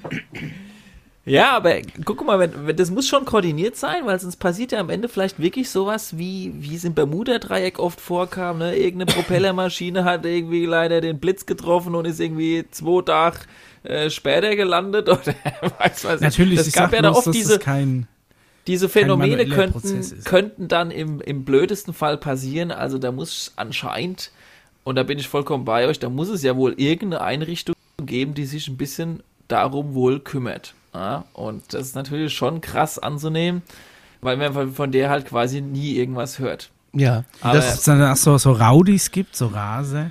Ja, aber guck mal, wenn, wenn, das muss schon koordiniert sein, weil sonst passiert ja am Ende vielleicht wirklich sowas, wie, wie es im Bermuda-Dreieck oft vorkam, ne? Irgendeine Propellermaschine hat irgendwie leider den Blitz getroffen und ist irgendwie zwei Tage äh, später gelandet oder weiß was Natürlich, das gab ja da oft diese, kein, diese Phänomene könnten, könnten dann im, im blödesten Fall passieren. Also da muss anscheinend und da bin ich vollkommen bei euch, da muss es ja wohl irgendeine Einrichtung geben, die sich ein bisschen darum wohl kümmert. Ja, und das ist natürlich schon krass anzunehmen, weil man von, von der halt quasi nie irgendwas hört. Ja, Aber- Dass es dann auch so, so Raudis gibt, so Rase.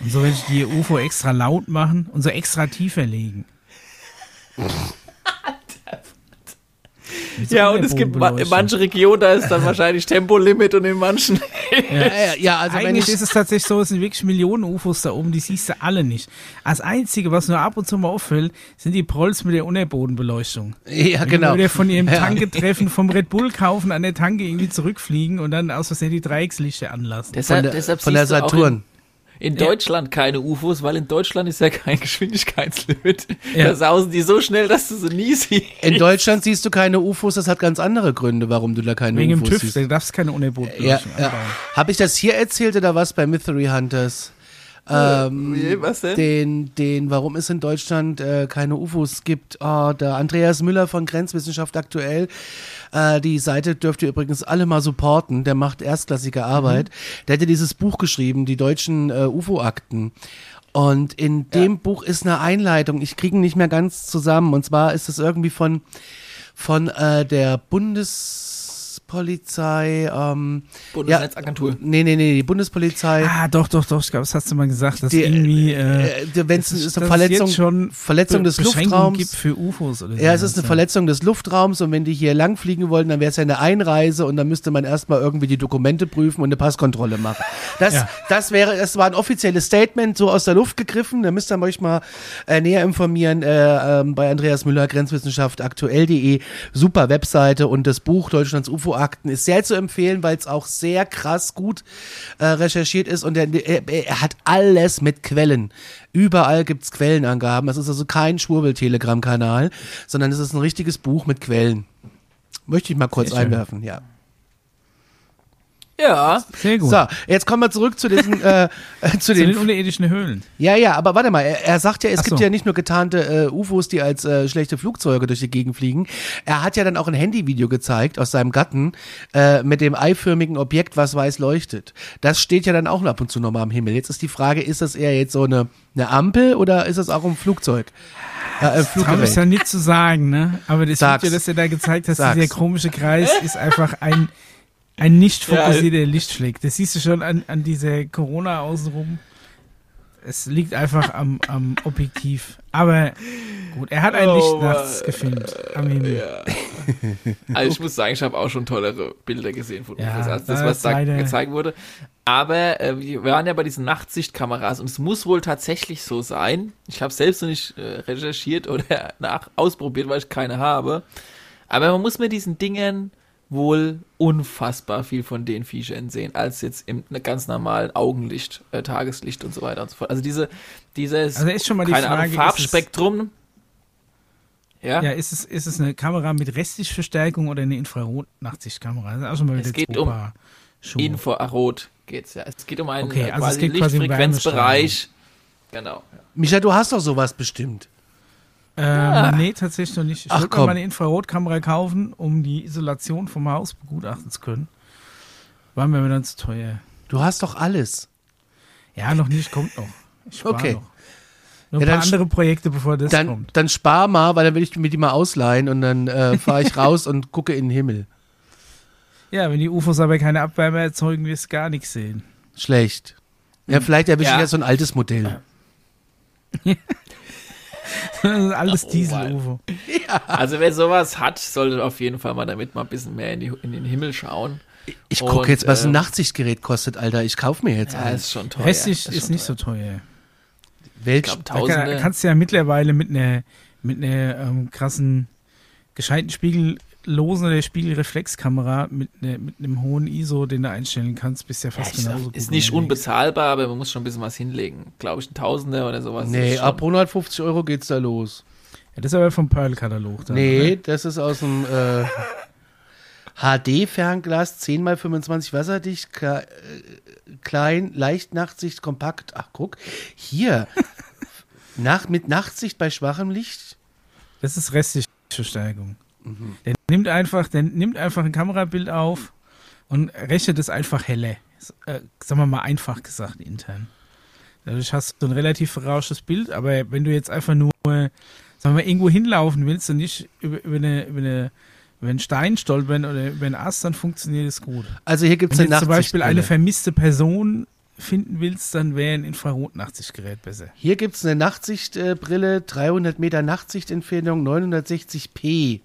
Und so welche, die UFO extra laut machen und so extra tiefer legen. So Ja, und es gibt ma in manchen Regionen, da ist dann wahrscheinlich Tempolimit und in manchen. ja, ja, ja also Eigentlich ich, ist es tatsächlich so, es sind wirklich Millionen UFOs da oben, die siehst du alle nicht. Das Einzige, was nur ab und zu mal auffällt, sind die Prolls mit der Unterbodenbeleuchtung. ja Wenn genau. die wieder von ihrem. Tanketreffen vom Red Bull kaufen, an der Tanke irgendwie zurückfliegen und dann aus Versehen die Dreieckslichter anlassen. Von Deshalb, der, deshalb von der Saturn. In, in Ja. Deutschland keine UFOs, weil in Deutschland ist ja kein Geschwindigkeitslimit. Ja. Da sausen die so schnell, dass du sie nie siehst. In Deutschland siehst du keine UFOs, das hat ganz andere Gründe, warum du da keine Wegen dem UFOs TÜV, siehst. da darfst du keine Ja, Unterbodenbeleuchtung ja. anbauen. Habe ich das hier erzählt oder was bei Mystery Hunters? Ähm, Wie, was denn? den, den, warum es in Deutschland äh, keine UFOs gibt. Oh, der Andreas Müller von Grenzwissenschaft aktuell. Äh, die Seite dürft ihr übrigens alle mal supporten. Der macht erstklassige Arbeit. Der hat ja dieses Buch geschrieben, die deutschen äh, UFO-Akten. Und in dem Buch ist eine Einleitung. Ich kriege ihn nicht mehr ganz zusammen. Und zwar ist es irgendwie von von äh, der Bundespolizei. Ähm, Bundesnetzagentur. Nee, nee, nee, die Bundespolizei. Ah, doch, doch, doch, ich glaube, das hast du mal gesagt, dass Die, irgendwie äh, äh, wenn es ist eine dass Verletzung, jetzt schon Verletzung des Luftraums. gibt für UFOs oder Ja, es ist eine Verletzung des Luftraums und wenn die hier lang fliegen wollten, dann wäre es ja eine Einreise und dann müsste man erstmal irgendwie die Dokumente prüfen und eine Passkontrolle machen. Das, Ja. das wäre, es war ein offizielles Statement, so aus der Luft gegriffen. Da müsst ihr euch mal äh, näher informieren äh, ähm, bei Andreas Müller, Grenzwissenschaft aktuell.de. Super Webseite und das Buch Deutschlands UFO-Akten ist sehr zu empfehlen, weil es auch sehr krass gut äh, recherchiert ist und er, er, er hat alles mit Quellen. Überall gibt's Quellenangaben. Es ist also kein Schwurbel-Telegram-Kanal, sondern es ist ein richtiges Buch mit Quellen. Möchte ich mal kurz einwerfen, ja. Ja. Sehr gut. So, jetzt kommen wir zurück zu diesen, äh, äh, zu Zu den den. unterirdischen Höhlen. Ja, ja, aber warte mal, er, er sagt ja, es Ach gibt so. ja nicht nur getarnte äh, UFOs, die als äh, schlechte Flugzeuge durch die Gegend fliegen. Er hat ja dann auch ein Handyvideo gezeigt aus seinem Gatten äh, mit dem eiförmigen Objekt, was weiß leuchtet. Das steht ja dann auch ab und zu nochmal am Himmel. Jetzt ist die Frage, ist das eher jetzt so eine, eine Ampel oder ist das auch ein Flugzeug? Äh, Traum Fluggerät. ist ja nicht zu sagen, ne? Aber das Sag's. Video, das er da gezeigt hat, dieser komische Kreis, ist einfach ein, ein nicht fokussierter Lichtschlag. Das siehst du schon an, an dieser Corona außenrum. Es liegt einfach am, am Objektiv. Aber gut, er hat ein Oh, Licht nachts gefilmt am Himmel. Ja. Also ich muss sagen, ich habe auch schon tollere Bilder gesehen von Ja, UFOs als das, da was da gezeigt wurde. Aber äh, wir waren ja bei diesen Nachtsichtkameras und es muss wohl tatsächlich so sein. Ich habe selbst noch nicht äh, recherchiert oder nach ausprobiert, weil ich keine habe. Aber man muss mit diesen Dingen wohl unfassbar viel von den Viechern sehen, als jetzt im ganz normalen Augenlicht, äh, Tageslicht und so weiter und so fort. Also diese, dieses, Also ist schon mal die Frage, Ahnung, ist Farbspektrum. Ja, Ja, ist es, ist es eine Kamera mit Restlichtverstärkung oder eine Infrarot-Nachtsichtkamera? Das ist auch schon mal Es geht um Paar Schuhe. Infrarot geht's ja. Es geht um einen Okay, also es quasi Lichtfrequenzbereich. Genau. Micha, du hast doch sowas bestimmt. Ähm, Nee, tatsächlich noch nicht. Ich Ach, wollte komm. mal eine Infrarotkamera kaufen, um die Isolation vom Haus begutachten zu können. War mir aber dann zu teuer. Du hast doch alles. Ja, noch nicht, kommt noch. Ich Okay. noch. Nur Ja, ein paar andere Projekte, bevor das Dann, kommt. dann spar mal, weil dann will ich mir die mal ausleihen und dann äh, fahre ich raus und gucke in den Himmel. Ja, wenn die UFOs aber keine Abwärme erzeugen, wirst du gar nichts sehen. Schlecht. Ja, vielleicht erwische ich Ja. ja so ein altes Modell. Ist alles Oh, Diesel-UFO. Also wer sowas hat, sollte auf jeden Fall mal damit mal ein bisschen mehr in, die, in den Himmel schauen. Ich gucke jetzt, was ein ähm, Nachtsichtgerät kostet, Alter. Ich kaufe mir jetzt Ja, eins. ist schon teuer. Restlich ist, schon nicht so teuer. teuer. Welch, Ich glaube, Da kannst du ja mittlerweile mit einer mit einer ähm, krassen, gescheiten spiegellosen oder Spiegelreflexkamera mit, ne, mit einem hohen ISO, den du einstellen kannst, bist ja Ja, fast ist, genauso gut. ist nicht unbezahlbar, aber man muss schon ein bisschen was hinlegen. Glaube ich, ein Tausender oder sowas. nee, ist ab schon, 150 Euro geht's da los. Ja, das ist aber vom Pearl-Katalog. dann, Nee, oder? das ist aus dem äh, HD-Fernglas, 10 x 25 wasserdicht, kle- äh, klein, leicht Nachtsicht, kompakt. Ach, guck. Hier. Nach, mit Nachtsicht bei schwachem Licht. Das ist Restlichtverstärkung. Mhm. Der nimmt einfach, der nimmt einfach ein Kamerabild auf und rechnet es einfach helle. Äh, sagen wir mal einfach gesagt intern. Dadurch hast du ein relativ verrauschtes Bild, aber wenn du jetzt einfach nur, sagen Wenn man irgendwo hinlaufen willst und nicht über, über, eine, über, eine, einen Stein stolpern oder über einen Ast, dann funktioniert es gut. Also hier gibt es Wenn eine du zum Beispiel eine Nachtsichtbrille. vermisste Person finden willst, dann wäre ein Infrarot-Nachtsichtgerät besser. Hier gibt es eine Nachtsichtbrille, 300 Meter Nachtsichtentfernung, 960p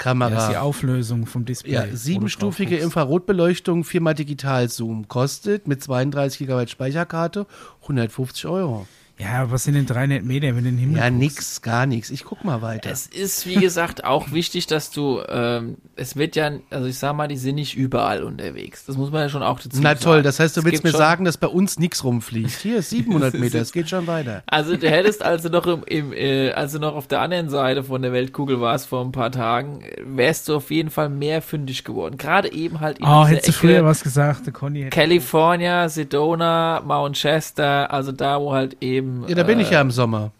Kamera. Das ist die Auflösung vom Display. Ja, siebenstufige. Infrarotbeleuchtung, viermal Digitalzoom. Kostet mit 32 GB Speicherkarte 150 Euro. Ja, aber was sind denn 300 Meter, wenn du in den Himmel Ja, guckst? nix, gar nichts. Ich guck mal weiter. Es ist, wie gesagt, auch wichtig, dass du, ähm, es wird ja, also ich sag mal, die sind nicht überall unterwegs. Das muss man ja schon auch dazu Na sagen. toll, das heißt, du Es willst mir sagen, dass bei uns nichts rumfliegt. Hier ist 700 Das Meter, es geht schon weiter. Also du hättest also noch im, im äh, also noch auf der anderen Seite von der Weltkugel warst vor ein paar Tagen, wärst du auf jeden Fall mehr fündig geworden. Gerade eben halt in Oh, hättest du Ecke früher was gesagt, der Conny hätte. California, Sedona, Mount Chester, also da wo halt eben Ja, da bin äh, ich ja im Sommer.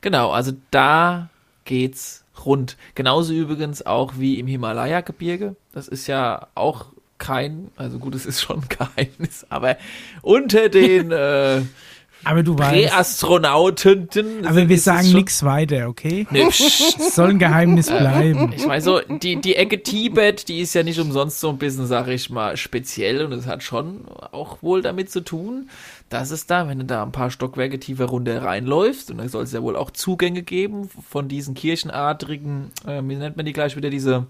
Genau, also da geht's rund. Genauso übrigens auch wie im Himalaya-Gebirge. Das ist ja auch kein, also gut, es ist schon ein Geheimnis, aber unter den äh, Aber du weißt. Präastronauten. Aber wir sagen nichts weiter, okay? Nee, soll ein Geheimnis bleiben. ich meine so, die, die Ecke Tibet, die ist ja nicht umsonst so ein bisschen, sag ich mal, speziell und es hat schon auch wohl damit zu tun, dass es da, wenn du da ein paar Stockwerke tiefer runter reinläufst, und da soll es ja wohl auch Zugänge geben von diesen kirchenartigen, äh, wie nennt man die gleich wieder, diese,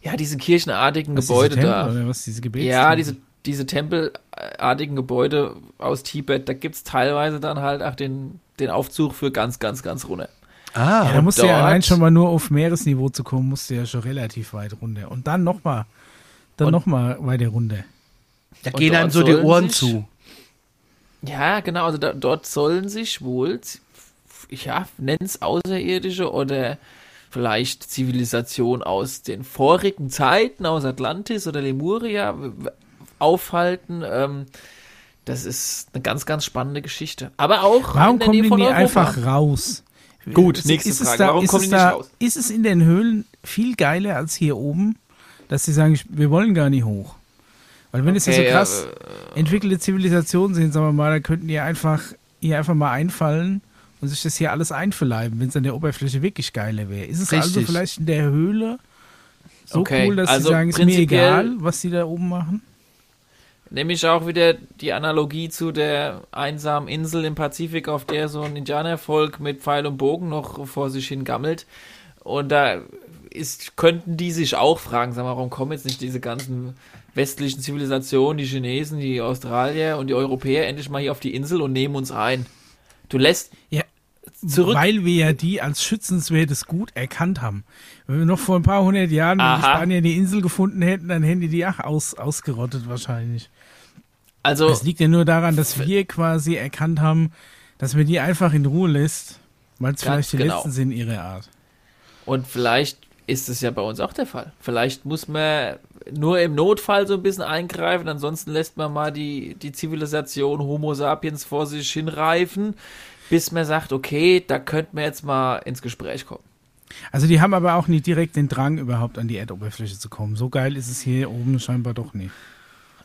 ja, diese kirchenartigen Was, Gebäude diese da. Oder was, diese Gebets Ja, diese, diese tempelartigen Gebäude aus Tibet, da gibt's teilweise dann halt auch den, den Aufzug für ganz, ganz, ganz runter. Ah, Ja, da musst du ja allein schon mal nur auf Meeresniveau zu kommen, musst du ja schon relativ weit runter. Und dann nochmal, dann nochmal weiter runter. da gehen einem dort so die Ohren sich- zu. Ja, genau, also da, dort sollen sich wohl, z- ja, nenn's Außerirdische oder vielleicht Zivilisation aus den vorigen Zeiten, aus Atlantis oder Lemuria aufhalten. Ähm, das ist eine ganz, ganz spannende Geschichte. Aber auch Warum in der kommen Nähe die von nie Europa. einfach raus? Gut, Ist- nächste ist es Frage. Da, Warum ist kommen es die nicht da, raus? Ist es in den Höhlen viel geiler als hier oben, dass sie sagen, wir wollen gar nicht hoch? Weil wenn es ja so Okay, krass äh, entwickelte Zivilisationen sind, sagen wir mal, da könnten die einfach hier einfach mal einfallen und sich das hier alles einverleiben, wenn es an der Oberfläche wirklich geiler wäre. Ist es also Richtig. vielleicht in der Höhle so Okay, cool, dass also sie sagen, ist mir egal, was die da oben machen? Nehme ich auch wieder die Analogie zu der einsamen Insel im Pazifik, auf der so ein Indianervolk mit Pfeil und Bogen noch vor sich hin gammelt. Und da ist, könnten die sich auch fragen, sag mal, warum kommen jetzt nicht diese ganzen westlichen Zivilisationen, die Chinesen, die Australier und die Europäer endlich mal hier auf die Insel und nehmen uns ein? Du lässt Ja, zurück. Weil wir ja die als schützenswertes Gut erkannt haben. Wenn wir noch vor ein paar hundert Jahren, wenn die. Spanier die Insel gefunden hätten, dann hätten die die auch aus, ausgerottet wahrscheinlich. Also, Das liegt ja nur daran, dass wir quasi erkannt haben, dass wir die einfach in Ruhe lässt, weil es vielleicht die genau. letzten sind ihrer Art. Und vielleicht ist es ja bei uns auch der Fall. Vielleicht muss man nur im Notfall so ein bisschen eingreifen, ansonsten lässt man mal die, die Zivilisation Homo sapiens vor sich hinreifen, bis man sagt, okay, da könnte man jetzt mal ins Gespräch kommen. Also die haben aber auch nicht direkt den Drang, überhaupt an die Erdoberfläche zu kommen. So geil ist es hier oben scheinbar doch nicht.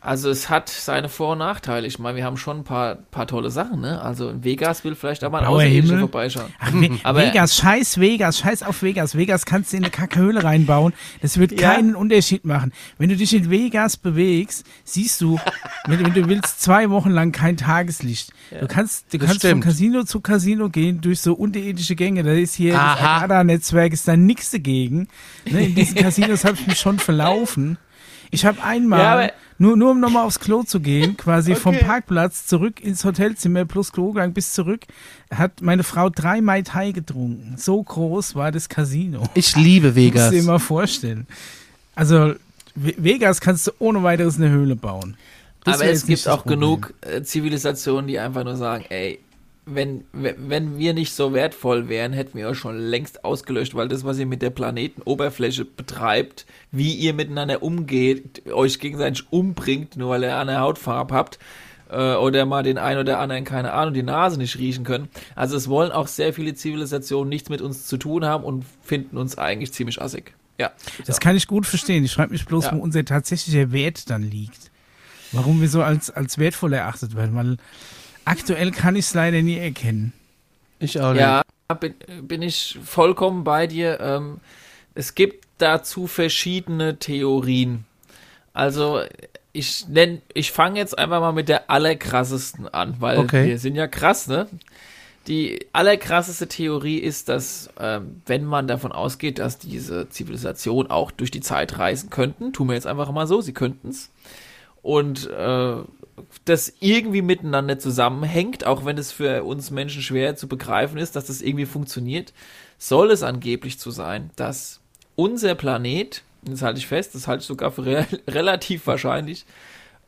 Also es hat seine Vor- und Nachteile. Ich meine, wir haben schon ein paar, paar tolle Sachen, ne? Also in Vegas will vielleicht auch mal ein Außerirdischer vorbeischauen. Ach, We Aber- Vegas, scheiß Vegas, scheiß auf Vegas. Vegas kannst du in eine Kackehöhle reinbauen. Das wird Ja. keinen Unterschied machen. Wenn du dich in Vegas bewegst, siehst du, wenn, wenn du willst, zwei Wochen lang kein Tageslicht. Du kannst, du Das kannst von stimmt. Casino zu Casino gehen durch so unterirdische Gänge. Da ist hier Aha. das Agada-Netzwerk, ist da nichts dagegen. Ne, in diesen Casinos habe ich mich schon verlaufen. Ich habe einmal, Ja, aber- nur, nur um nochmal aufs Klo zu gehen, quasi vom Okay. Parkplatz zurück ins Hotelzimmer plus Klogang bis zurück, hat meine Frau drei Mai Tai getrunken. So groß war das Casino. Ich liebe Musst du Vegas. dir mal vorstellen. Also, Vegas kannst du ohne weiteres eine Höhle bauen. Das Aber es gibt auch Problem. genug äh, Zivilisationen, die einfach nur sagen, ey, wenn, wenn wir nicht so wertvoll wären, hätten wir euch schon längst ausgelöscht, weil das, was ihr mit der Planetenoberfläche betreibt, wie ihr miteinander umgeht, euch gegenseitig umbringt, nur weil ihr eine Hautfarbe habt, äh, oder mal den einen oder anderen, keine Ahnung, die Nase nicht riechen können. Also es wollen auch sehr viele Zivilisationen nichts mit uns zu tun haben und finden uns eigentlich ziemlich assig. Ja. Das kann ich gut verstehen. Ich schreibe mich bloß, Ja. wo unser tatsächlicher Wert dann liegt. Warum wir so als, als wertvoll erachtet werden. Weil aktuell kann ich es leider nie erkennen. Ich auch nicht. Ja, bin, bin ich vollkommen bei dir. Ähm, es gibt dazu verschiedene Theorien. Also ich nenn, ich fange jetzt einfach mal mit der allerkrassesten an, weil Okay. wir sind ja krass, ne? Die allerkrasseste Theorie ist, dass ähm, wenn man davon ausgeht, dass diese Zivilisation auch durch die Zeit reisen könnten, tun wir jetzt einfach mal so, sie könnten es, und äh, das irgendwie miteinander zusammenhängt, auch wenn es für uns Menschen schwer zu begreifen ist, dass das irgendwie funktioniert, soll es angeblich zu sein, dass unser Planet, das halte ich fest, das halte ich sogar für re relativ wahrscheinlich,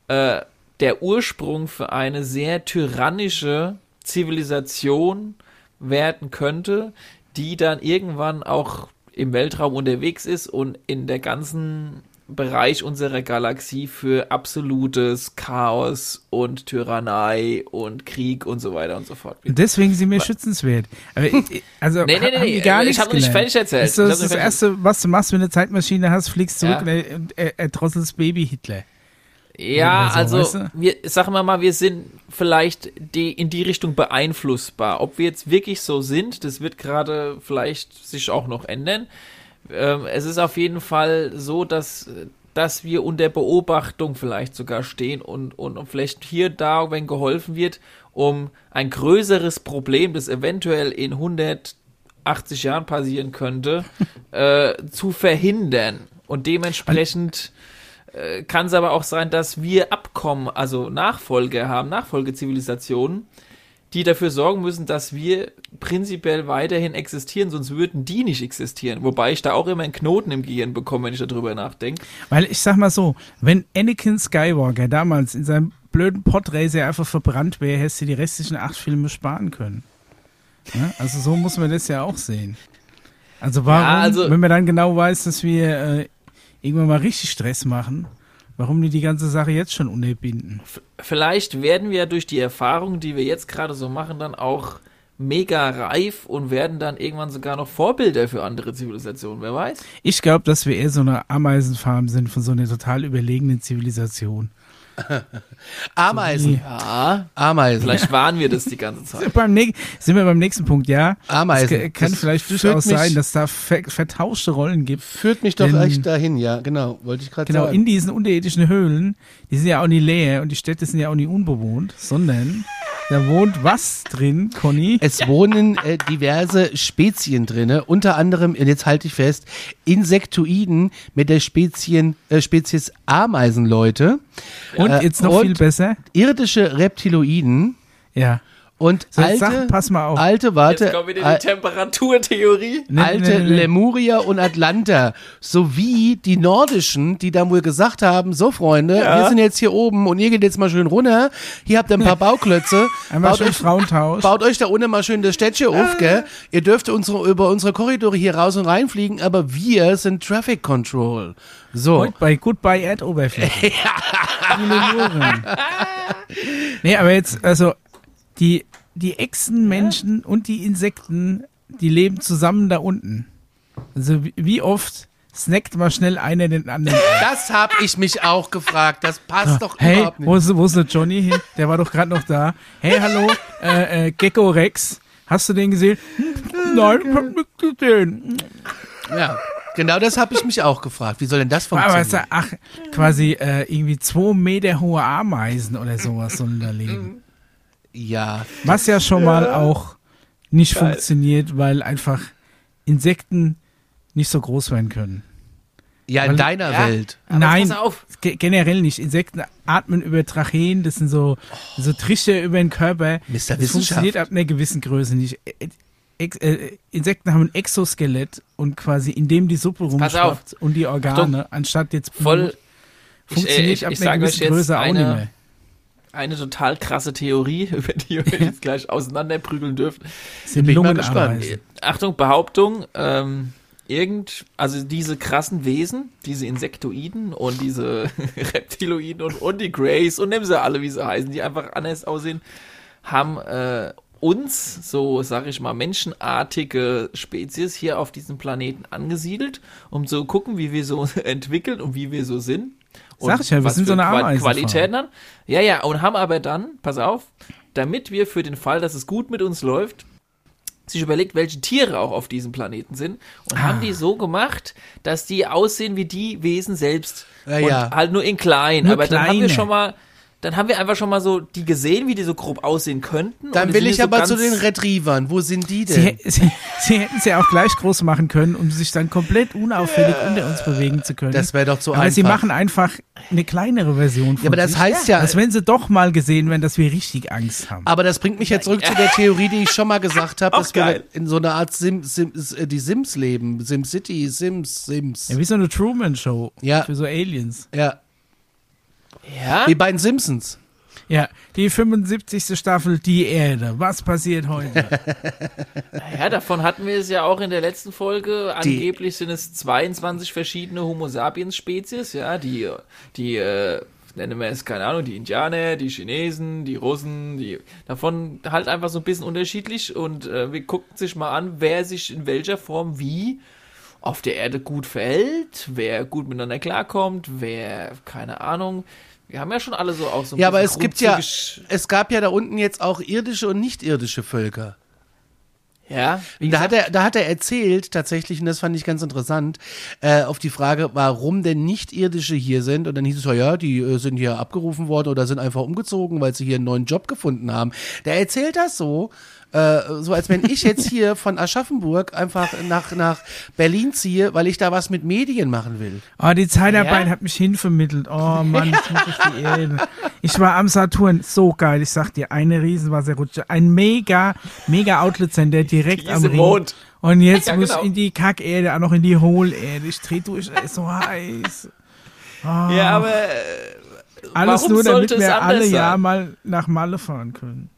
äh, der Ursprung für eine sehr tyrannische Zivilisation werden könnte, die dann irgendwann auch im Weltraum unterwegs ist und in der ganzen Bereich unserer Galaxie für absolutes Chaos und Tyrannei und Krieg und so weiter und so fort. Deswegen sind wir schützenswert. Aber, ich- also, Nee, nee, nee, nee, gar ich nichts hab noch nicht fertig erzählt. Ist das, das Erste, was du machst, wenn du eine Zeitmaschine hast, fliegst zurück Ja. und und er, erdrosselst Baby Hitler. Ja, so, also weißt du? wir sagen wir mal, wir sind vielleicht die, in die Richtung beeinflussbar. Ob wir jetzt wirklich so sind, das wird gerade vielleicht sich auch noch ändern. Ähm, es ist auf jeden Fall so, dass, dass wir unter Beobachtung vielleicht sogar stehen und, und, und vielleicht hier da, wenn geholfen wird, um ein größeres Problem, das eventuell in 180 Jahren passieren könnte, äh, zu verhindern. Und dementsprechend äh, kann es aber auch sein, dass wir Abkommen, also Nachfolger haben, Nachfolgezivilisationen, die dafür sorgen müssen, dass wir prinzipiell weiterhin existieren, sonst würden die nicht existieren. Wobei ich da auch immer einen Knoten im Gehirn bekomme, wenn ich darüber nachdenke. Weil ich sag mal so, wenn Anakin Skywalker damals in seinem blöden Podracer einfach verbrannt wäre, hättest du die restlichen acht Filme sparen können. Ja, also so muss man das ja auch sehen. Also warum, Ja, also- wenn man dann genau weiß, dass wir äh, irgendwann mal richtig Stress machen, warum die die ganze Sache jetzt schon unterbinden? Vielleicht werden wir durch die Erfahrungen, die wir jetzt gerade so machen, dann auch mega reif und werden dann irgendwann sogar noch Vorbilder für andere Zivilisationen, wer weiß? Ich glaube, dass wir eher so eine Ameisenfarm sind von so einer total überlegenen Zivilisation. Ameisen. Ja, Ameisen. vielleicht waren wir das die ganze Zeit. Beim sind wir beim nächsten Punkt, ja. Ameisen. Es kann Das vielleicht durchaus sein, dass da ver vertauschte Rollen gibt. Führt mich doch echt dahin, ja, genau, wollte ich gerade Genau, sagen. in diesen unterirdischen Höhlen, die sind ja auch nie leer und die Städte sind ja auch nie unbewohnt, sondern da wohnt was drin, Conny? Es wohnen äh, diverse Spezien drinne, unter anderem, und jetzt halte ich fest, Insektoiden mit der Spezien, äh, Spezies Ameisenleute, Und Äh, jetzt noch und- viel besser. irdische Reptiloiden Ja. und So, alte, sag, pass mal auf. alte, warte, Jetzt kommt wieder al- die Temperaturtheorie. Nee, alte nee, nee, nee. Lemurier und Atlanter, sowie die nordischen, die dann wohl gesagt haben, so Freunde, Ja. wir sind jetzt hier oben und ihr geht jetzt mal schön runter, hier habt ihr ein paar Bauklötze, Einmal baut schön euch, Frauentausch. baut euch da unten mal schön das Städtchen auf, gell? Ihr dürft unsere, über unsere Korridore hier raus und reinfliegen, aber wir sind Traffic Control. So. Heute bei Goodbye Erdoberfläche. Lemuren. nee, aber jetzt, also, die, die Echsenmenschen und die Insekten, die leben zusammen da unten. Also, wie, oft snackt mal schnell einer den anderen? Das habe ich mich auch gefragt. Das passt doch Hey, überhaupt nicht. wo ist, wo ist der Johnny hin? Der war doch gerade noch da. Hey, hallo, äh, äh, Gecko Rex. Hast du den gesehen? Nein, ich hab nicht gesehen. Ja, genau das habe ich mich auch gefragt. Wie soll denn das Aber es funktionieren? ist, ach, quasi äh, irgendwie zwei Meter hohe Ameisen oder sowas sollen da leben. Ja, Was ja schon mal auch nicht funktioniert, weil einfach Insekten nicht so groß werden können. ja in Weil- deiner Ja. Welt. Aber Nein, pass auf. ge generell nicht. Insekten atmen über Tracheen, das sind so, so Trichter über den Körper. Mr. Das funktioniert ab einer gewissen Größe nicht. Ex äh, Insekten haben ein Exoskelett und quasi in dem die Suppe rumschwappt und die Organe, anstatt jetzt Blut, Voll. Ich, äh, funktioniert ich, ab ich Größe auch nicht eine, mehr. eine total krasse Theorie, über die ihr euch jetzt gleich auseinanderprügeln dürft. Sind bin ich gespannt. Achtung, Behauptung, ähm, irgend, also diese krassen Wesen, diese Insektoiden und diese Reptiloiden und, und die Greys und nehmen sie alle, wie sie heißen, die einfach anders aussehen, haben äh, uns, so sag ich mal, menschenartige Spezies hier auf diesem Planeten angesiedelt, um zu gucken, wie wir so entwickeln und wie wir so sind. Und Sag ich ja, wir was sind so eine Ameisenfarm. Qualitäten haben. Ja, ja, und haben aber dann, pass auf, damit wir für den Fall, dass es gut mit uns läuft, sich überlegt, welche Tiere auch auf diesem Planeten sind und haben die so gemacht, dass die aussehen wie die Wesen selbst. Ja, und ja. halt nur in klein. Nur Aber dann haben wir kleine. schon mal, dann haben wir einfach schon mal so die gesehen, wie die so grob aussehen könnten. Dann will ich so aber ganz- zu den Retrievern. Wo sind die Sie, denn? hä- sie, sie hätten sie auch gleich groß machen können, um sich dann komplett unauffällig unter uns bewegen zu können. Das wäre doch zu aber einfach. sie machen einfach eine kleinere Version von ja, aber das sich, heißt ja, als wenn sie doch mal gesehen werden, dass wir richtig Angst haben. aber das bringt mich jetzt zurück zu der Theorie, die ich schon mal gesagt habe, dass wir geil. in so einer Art Sim, Sim, äh, die Sims leben. Sim City, Sims, Sims. Ja, wie so eine Truman-Show Ja. für so Aliens. Ja, Ja, wie bei den Simpsons. Ja, die 75. Staffel, die Erde. Was passiert heute? ja, davon hatten wir es ja auch in der letzten Folge. Die- Angeblich sind es 22 verschiedene Homo sapiens Spezies, ja, die, die, äh, nennen wir es, keine Ahnung, die Indianer, die Chinesen, die Russen, die, davon halt einfach so ein bisschen unterschiedlich und äh, wir gucken sich mal an, wer sich in welcher Form wie auf der Erde gut verhält, wer gut miteinander klarkommt, wer, keine Ahnung, wir haben ja schon alle so auch so ein Ja, aber es gibt ja, es gab ja da unten jetzt auch irdische und nicht-irdische Völker. ja, Da hat, er, da hat er erzählt, tatsächlich, und das fand ich ganz interessant, äh, auf die Frage, warum denn Nicht-Irdische hier sind. Und dann hieß es ja, ja, die äh, sind hier abgerufen worden oder sind einfach umgezogen, weil sie hier einen neuen Job gefunden haben. Der erzählt das so, äh, so als wenn ich jetzt hier von Aschaffenburg einfach nach, nach Berlin ziehe, weil ich da was mit Medien machen will. Oh, die Zeitarbeit Ja? hat mich hinvermittelt. Oh Mann, jetzt muss ich die Erde. Ich war am Saturn, so geil. Ich sag dir, eine Riesenwasserrutsche. Ein mega, mega Outlet-Center direkt am Ring. Mond. Und jetzt Ja, muss genau. ich in die Kackerde, auch noch in die Hohlerde. Ich dreh durch, es ist so heiß. ja, aber äh, Alles warum nur, damit sollte es wir alle anders Jahr sein? mal nach Malle fahren können.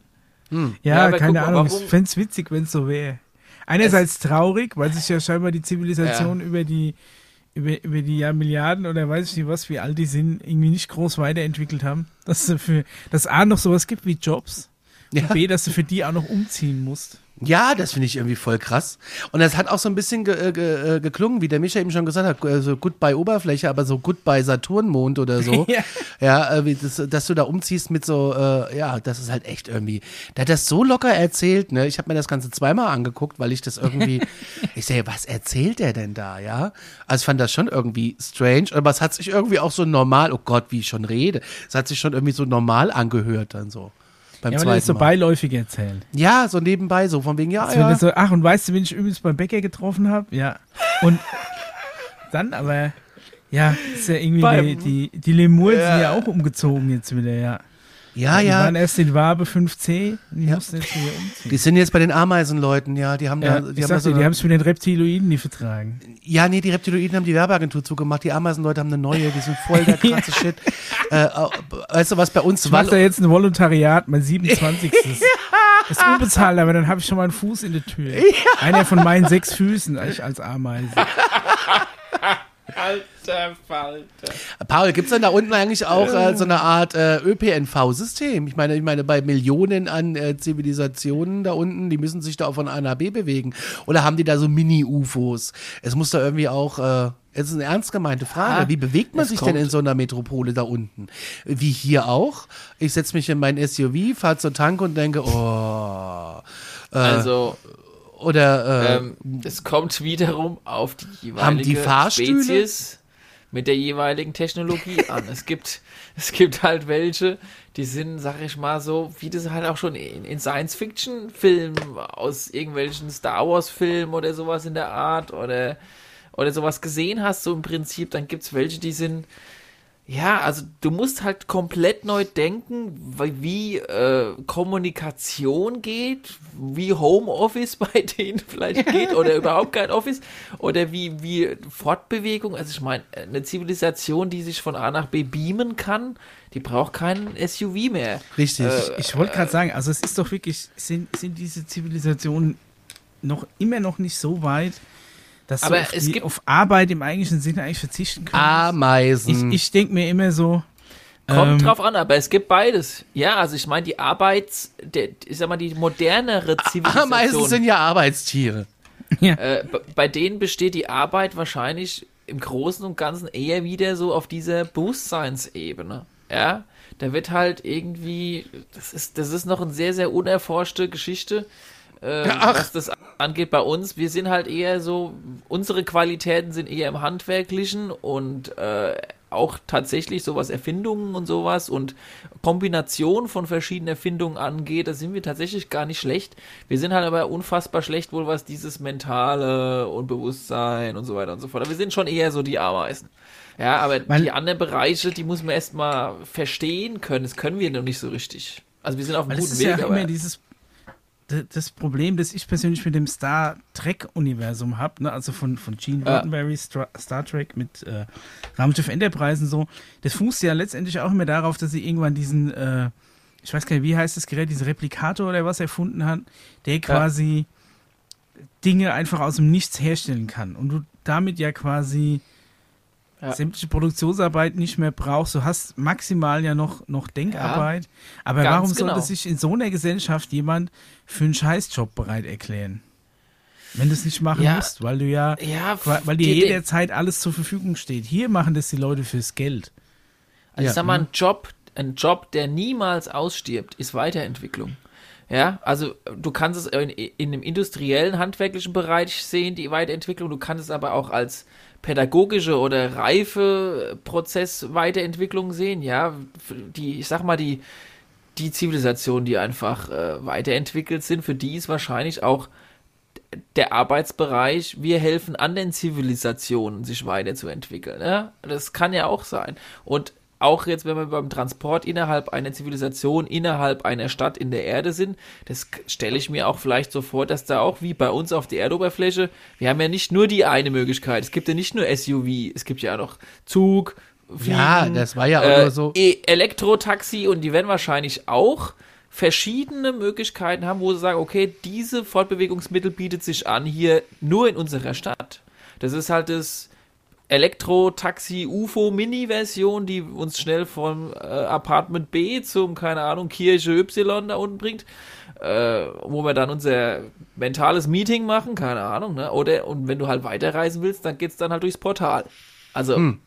Hm. Ja, Ja, keine guck Ahnung. Ich fänd's witzig, wenn's so wäre. Einerseits traurig, weil sich ja scheinbar die Zivilisation über die über, über die ja, Milliarden oder weiß ich nicht was, wie alt die sind, irgendwie nicht groß weiterentwickelt haben. Dass du für dass A noch sowas gibt wie Jobs Ja. und B, dass du für die auch noch umziehen musst. Ja, das finde ich irgendwie voll krass. Und das hat auch so ein bisschen ge äh, ge äh, geklungen, wie der Micha eben schon gesagt hat, äh, so Goodbye Oberfläche, aber so Goodbye Saturnmond oder so. Ja. Ja, wie das, dass du da umziehst mit so, äh, ja, das ist halt echt irgendwie. Der hat das so locker erzählt, ne? Ich habe mir das Ganze zweimal angeguckt, weil ich das irgendwie, ich sehe, was erzählt der denn da, ja? Also ich fand das schon irgendwie strange, aber es hat sich irgendwie auch so normal, oh Gott, wie ich schon rede, es hat sich schon irgendwie so normal angehört dann so. Beim Ja, weil er das so zweiten Mal. beiläufig erzählt. Ja, so nebenbei, so von wegen, ja, Als wenn ja. so, ach, und weißt du, wen ich übrigens beim Bäcker getroffen habe? Ja. Und dann aber, ja, ist ja irgendwie Beim- die, die, die Lemuren sind ja auch umgezogen jetzt wieder, ja. Ja, Die ja. waren erst in Wabe 5C und die Ja. mussten jetzt wieder umziehen. Die sind jetzt bei den Ameisenleuten, ja, die haben ja, da, die ich haben da sag so die haben es mit den Reptiloiden nie vertragen. ja, nee, die Reptiloiden haben die Werbeagentur zugemacht, die Ameisenleute haben eine neue, die sind voll der krasse Shit. Äh, äh, weißt du, was bei uns Ich mache da jetzt ein Volontariat, mein 27. Ist unbezahlt, aber dann habe ich schon mal einen Fuß in der Tür. Einer von meinen sechs Füßen als, als Ameise. Alter Falter. Paul, gibt's denn da unten eigentlich auch äh, so eine Art äh, ÖPNV-System? Ich meine, ich meine, bei Millionen an äh, Zivilisationen da unten, die müssen sich da auch von A nach B bewegen. Oder haben die da so Mini-UFOs? Es muss da irgendwie auch, äh, es ist eine ernst gemeinte Frage. Ah, Wie bewegt man es sich denn in so einer Metropole da unten? Wie hier auch? Ich setze mich in mein SUV, fahre zur Tank und denke, oh. Äh, Also, oder äh, ähm, es kommt wiederum auf die jeweilige Haben die Fahrstühle? Spezies mit der jeweiligen Technologie an. Es gibt, es gibt halt welche, die sind, sag ich mal so, wie das halt auch schon in, in Science-Fiction-Filmen aus irgendwelchen Star Wars-Filmen oder sowas in der Art oder, oder sowas gesehen hast, so im Prinzip, dann gibt's welche, die sind, ja, also du musst halt komplett neu denken, wie, äh, Kommunikation geht, wie Homeoffice bei denen vielleicht geht oder überhaupt kein Office oder wie, wie Fortbewegung. Also ich meine, eine Zivilisation, die sich von A nach B beamen kann, die braucht keinen SUV mehr. richtig. äh, Ich wollte gerade sagen, also es ist doch wirklich, sind, sind diese Zivilisationen noch immer noch nicht so weit, dass Aber du auf, es die, gibt- auf Arbeit im eigentlichen Sinne eigentlich verzichten kannst. Ameisen. Ich, ich denke mir immer so, Kommt ähm, drauf an, aber es gibt beides. Ja, also ich meine, die Arbeits, der, ich sag mal, die modernere Zivilisation. Ameisen sind ja Arbeitstiere. Äh, b- bei denen besteht die Arbeit wahrscheinlich im Großen und Ganzen eher wieder so auf dieser Bewusstseinsebene. Ja, da wird halt irgendwie, das ist, das ist noch eine sehr, sehr unerforschte Geschichte. Äh, was das angeht bei uns. Wir sind halt eher so, unsere Qualitäten sind eher im Handwerklichen und äh, auch tatsächlich so was Erfindungen und sowas und Kombination von verschiedenen Erfindungen angeht, da sind wir tatsächlich gar nicht schlecht. Wir sind halt aber unfassbar schlecht wohl, was dieses Mentale und Bewusstsein und so weiter und so fort. Aber wir sind schon eher so die Ameisen. Ja, aber Weil- die anderen Bereiche, die muss man erstmal verstehen können. Das können wir noch nicht so richtig. Also wir sind auf einem guten Weg, ja aber immer dieses das Problem, das ich persönlich mit dem Star Trek-Universum habe, ne? also von, von Gene Ja. Roddenberry, Stra Star Trek mit äh, Raumschiff Enterprise und so, das fußt ja letztendlich auch immer darauf, dass sie irgendwann diesen, äh, ich weiß gar nicht, wie heißt das Gerät, diesen Replikator oder was erfunden hat, der quasi Dinge einfach aus dem Nichts herstellen kann und du damit ja quasi Ja. sämtliche Produktionsarbeit nicht mehr brauchst. Du hast maximal ja noch, noch Denkarbeit. Aber ganz warum genau. sollte sich in so einer Gesellschaft jemand für einen Scheißjob bereit erklären? Wenn du es nicht machen Ja. musst, weil du ja, ja, weil dir jederzeit alles zur Verfügung steht. Hier machen das die Leute fürs Geld. Also Ja. ich sag mal, ein Job, ein Job, der niemals ausstirbt, ist Weiterentwicklung. Ja, also du kannst es in, in dem industriellen, handwerklichen Bereich sehen, die Weiterentwicklung. Du kannst es aber auch als pädagogische oder reife Prozess Weiterentwicklung sehen. Ja, die, ich sag mal, die, die Zivilisationen, die einfach äh, weiterentwickelt sind, für die ist wahrscheinlich auch der Arbeitsbereich, wir helfen anderen Zivilisationen, sich weiterzuentwickeln. Ja? Das kann ja auch sein. Und auch jetzt, wenn wir beim Transport innerhalb einer Zivilisation, innerhalb einer Stadt in der Erde sind, das stelle ich mir auch vielleicht so vor, dass da auch wie bei uns auf der Erdoberfläche, wir haben ja nicht nur die eine Möglichkeit. Es gibt ja nicht nur SUV, es gibt ja auch noch Zug, Ja, Fliegen, das war ja auch äh, so. E- Elektrotaxi und die werden wahrscheinlich auch verschiedene Möglichkeiten haben, wo sie sagen, okay, diese Fortbewegungsmittel bietet sich an hier nur in unserer Stadt. Das ist halt das Elektro-Taxi UFO Mini-Version, die uns schnell vom äh, Apartment B zum, keine Ahnung, Kirche Y da unten bringt, äh, wo wir dann unser mentales Meeting machen, keine Ahnung, ne? Oder und wenn du halt weiterreisen willst, dann geht's dann halt durchs Portal. Also, Hm.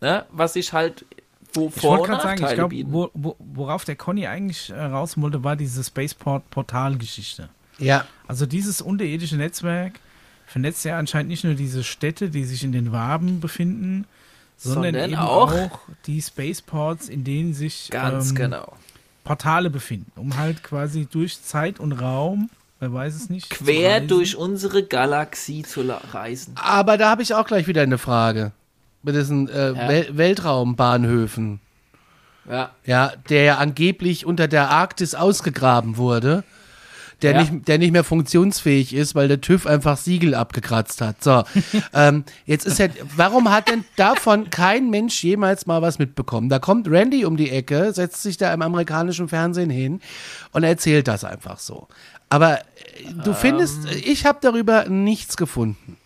Ne, was sich halt wo Ich Vor- wollte und gerade sagen, ich Nachteile glaube, bieten. wo, wo, worauf der Conny eigentlich äh, raus wollte, war diese Spaceport-Portal-Geschichte. Ja, Also dieses unterirdische Netzwerk vernetzt ja anscheinend nicht nur diese Städte, die sich in den Waben befinden, sondern, Sondern eben auch- auch, die Spaceports, in denen sich Ganz ähm, genau. Portale befinden, um halt quasi durch Zeit und Raum, wer weiß es nicht, Quer durch unsere Galaxie zu la- reisen. aber da habe ich auch gleich wieder eine Frage. Mit diesen äh, Ja. Wel Weltraumbahnhöfen. Ja. ja, der ja angeblich unter der Arktis ausgegraben wurde, der, Ja. nicht, der nicht mehr funktionsfähig ist, weil der TÜV einfach Siegel abgekratzt hat. So, ähm, jetzt ist ja, warum hat denn davon kein Mensch jemals mal was mitbekommen? Da kommt Randy um die Ecke, setzt sich da im amerikanischen Fernsehen hin und erzählt das einfach so. Aber äh, du findest, Ähm. ich habe darüber nichts gefunden.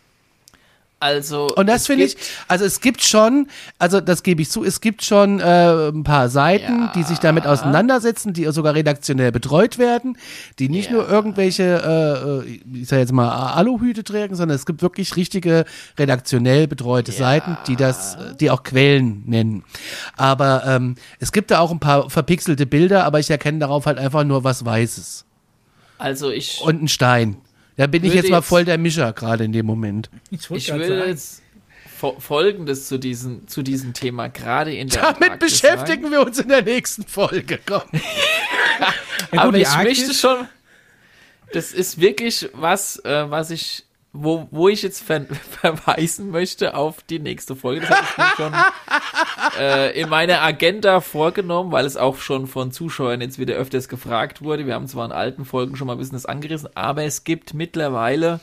Also. Und das finde ich, also es gibt schon, also das gebe ich zu, es gibt schon äh, ein paar Seiten, Ja. die sich damit auseinandersetzen, die sogar redaktionell betreut werden, die nicht Ja. nur irgendwelche, äh, äh, ich sag jetzt mal, Aluhüte tragen, sondern es gibt wirklich richtige redaktionell betreute Seiten, die das, die auch Quellen nennen. Aber ähm, es gibt da auch ein paar verpixelte Bilder, aber ich erkenne darauf halt einfach nur was Weißes Also ich. und ein Stein. Da bin ich jetzt mal voll der Mischer gerade in dem Moment. Ich, will sagen, jetzt fo- Folgendes zu diesem, zu diesem Thema, gerade in der Damit Antarktis beschäftigen wir uns in der nächsten Folge. Komm. ja, gut, Aber ich Arktis- möchte schon. Das ist wirklich was, äh, was ich, wo, wo ich jetzt ver verweisen möchte auf die nächste Folge. Das habe ich mir schon äh, in meiner Agenda vorgenommen, weil es auch schon von Zuschauern jetzt wieder öfters gefragt wurde. Wir haben zwar in alten Folgen schon mal ein bisschen das angerissen, aber es gibt mittlerweile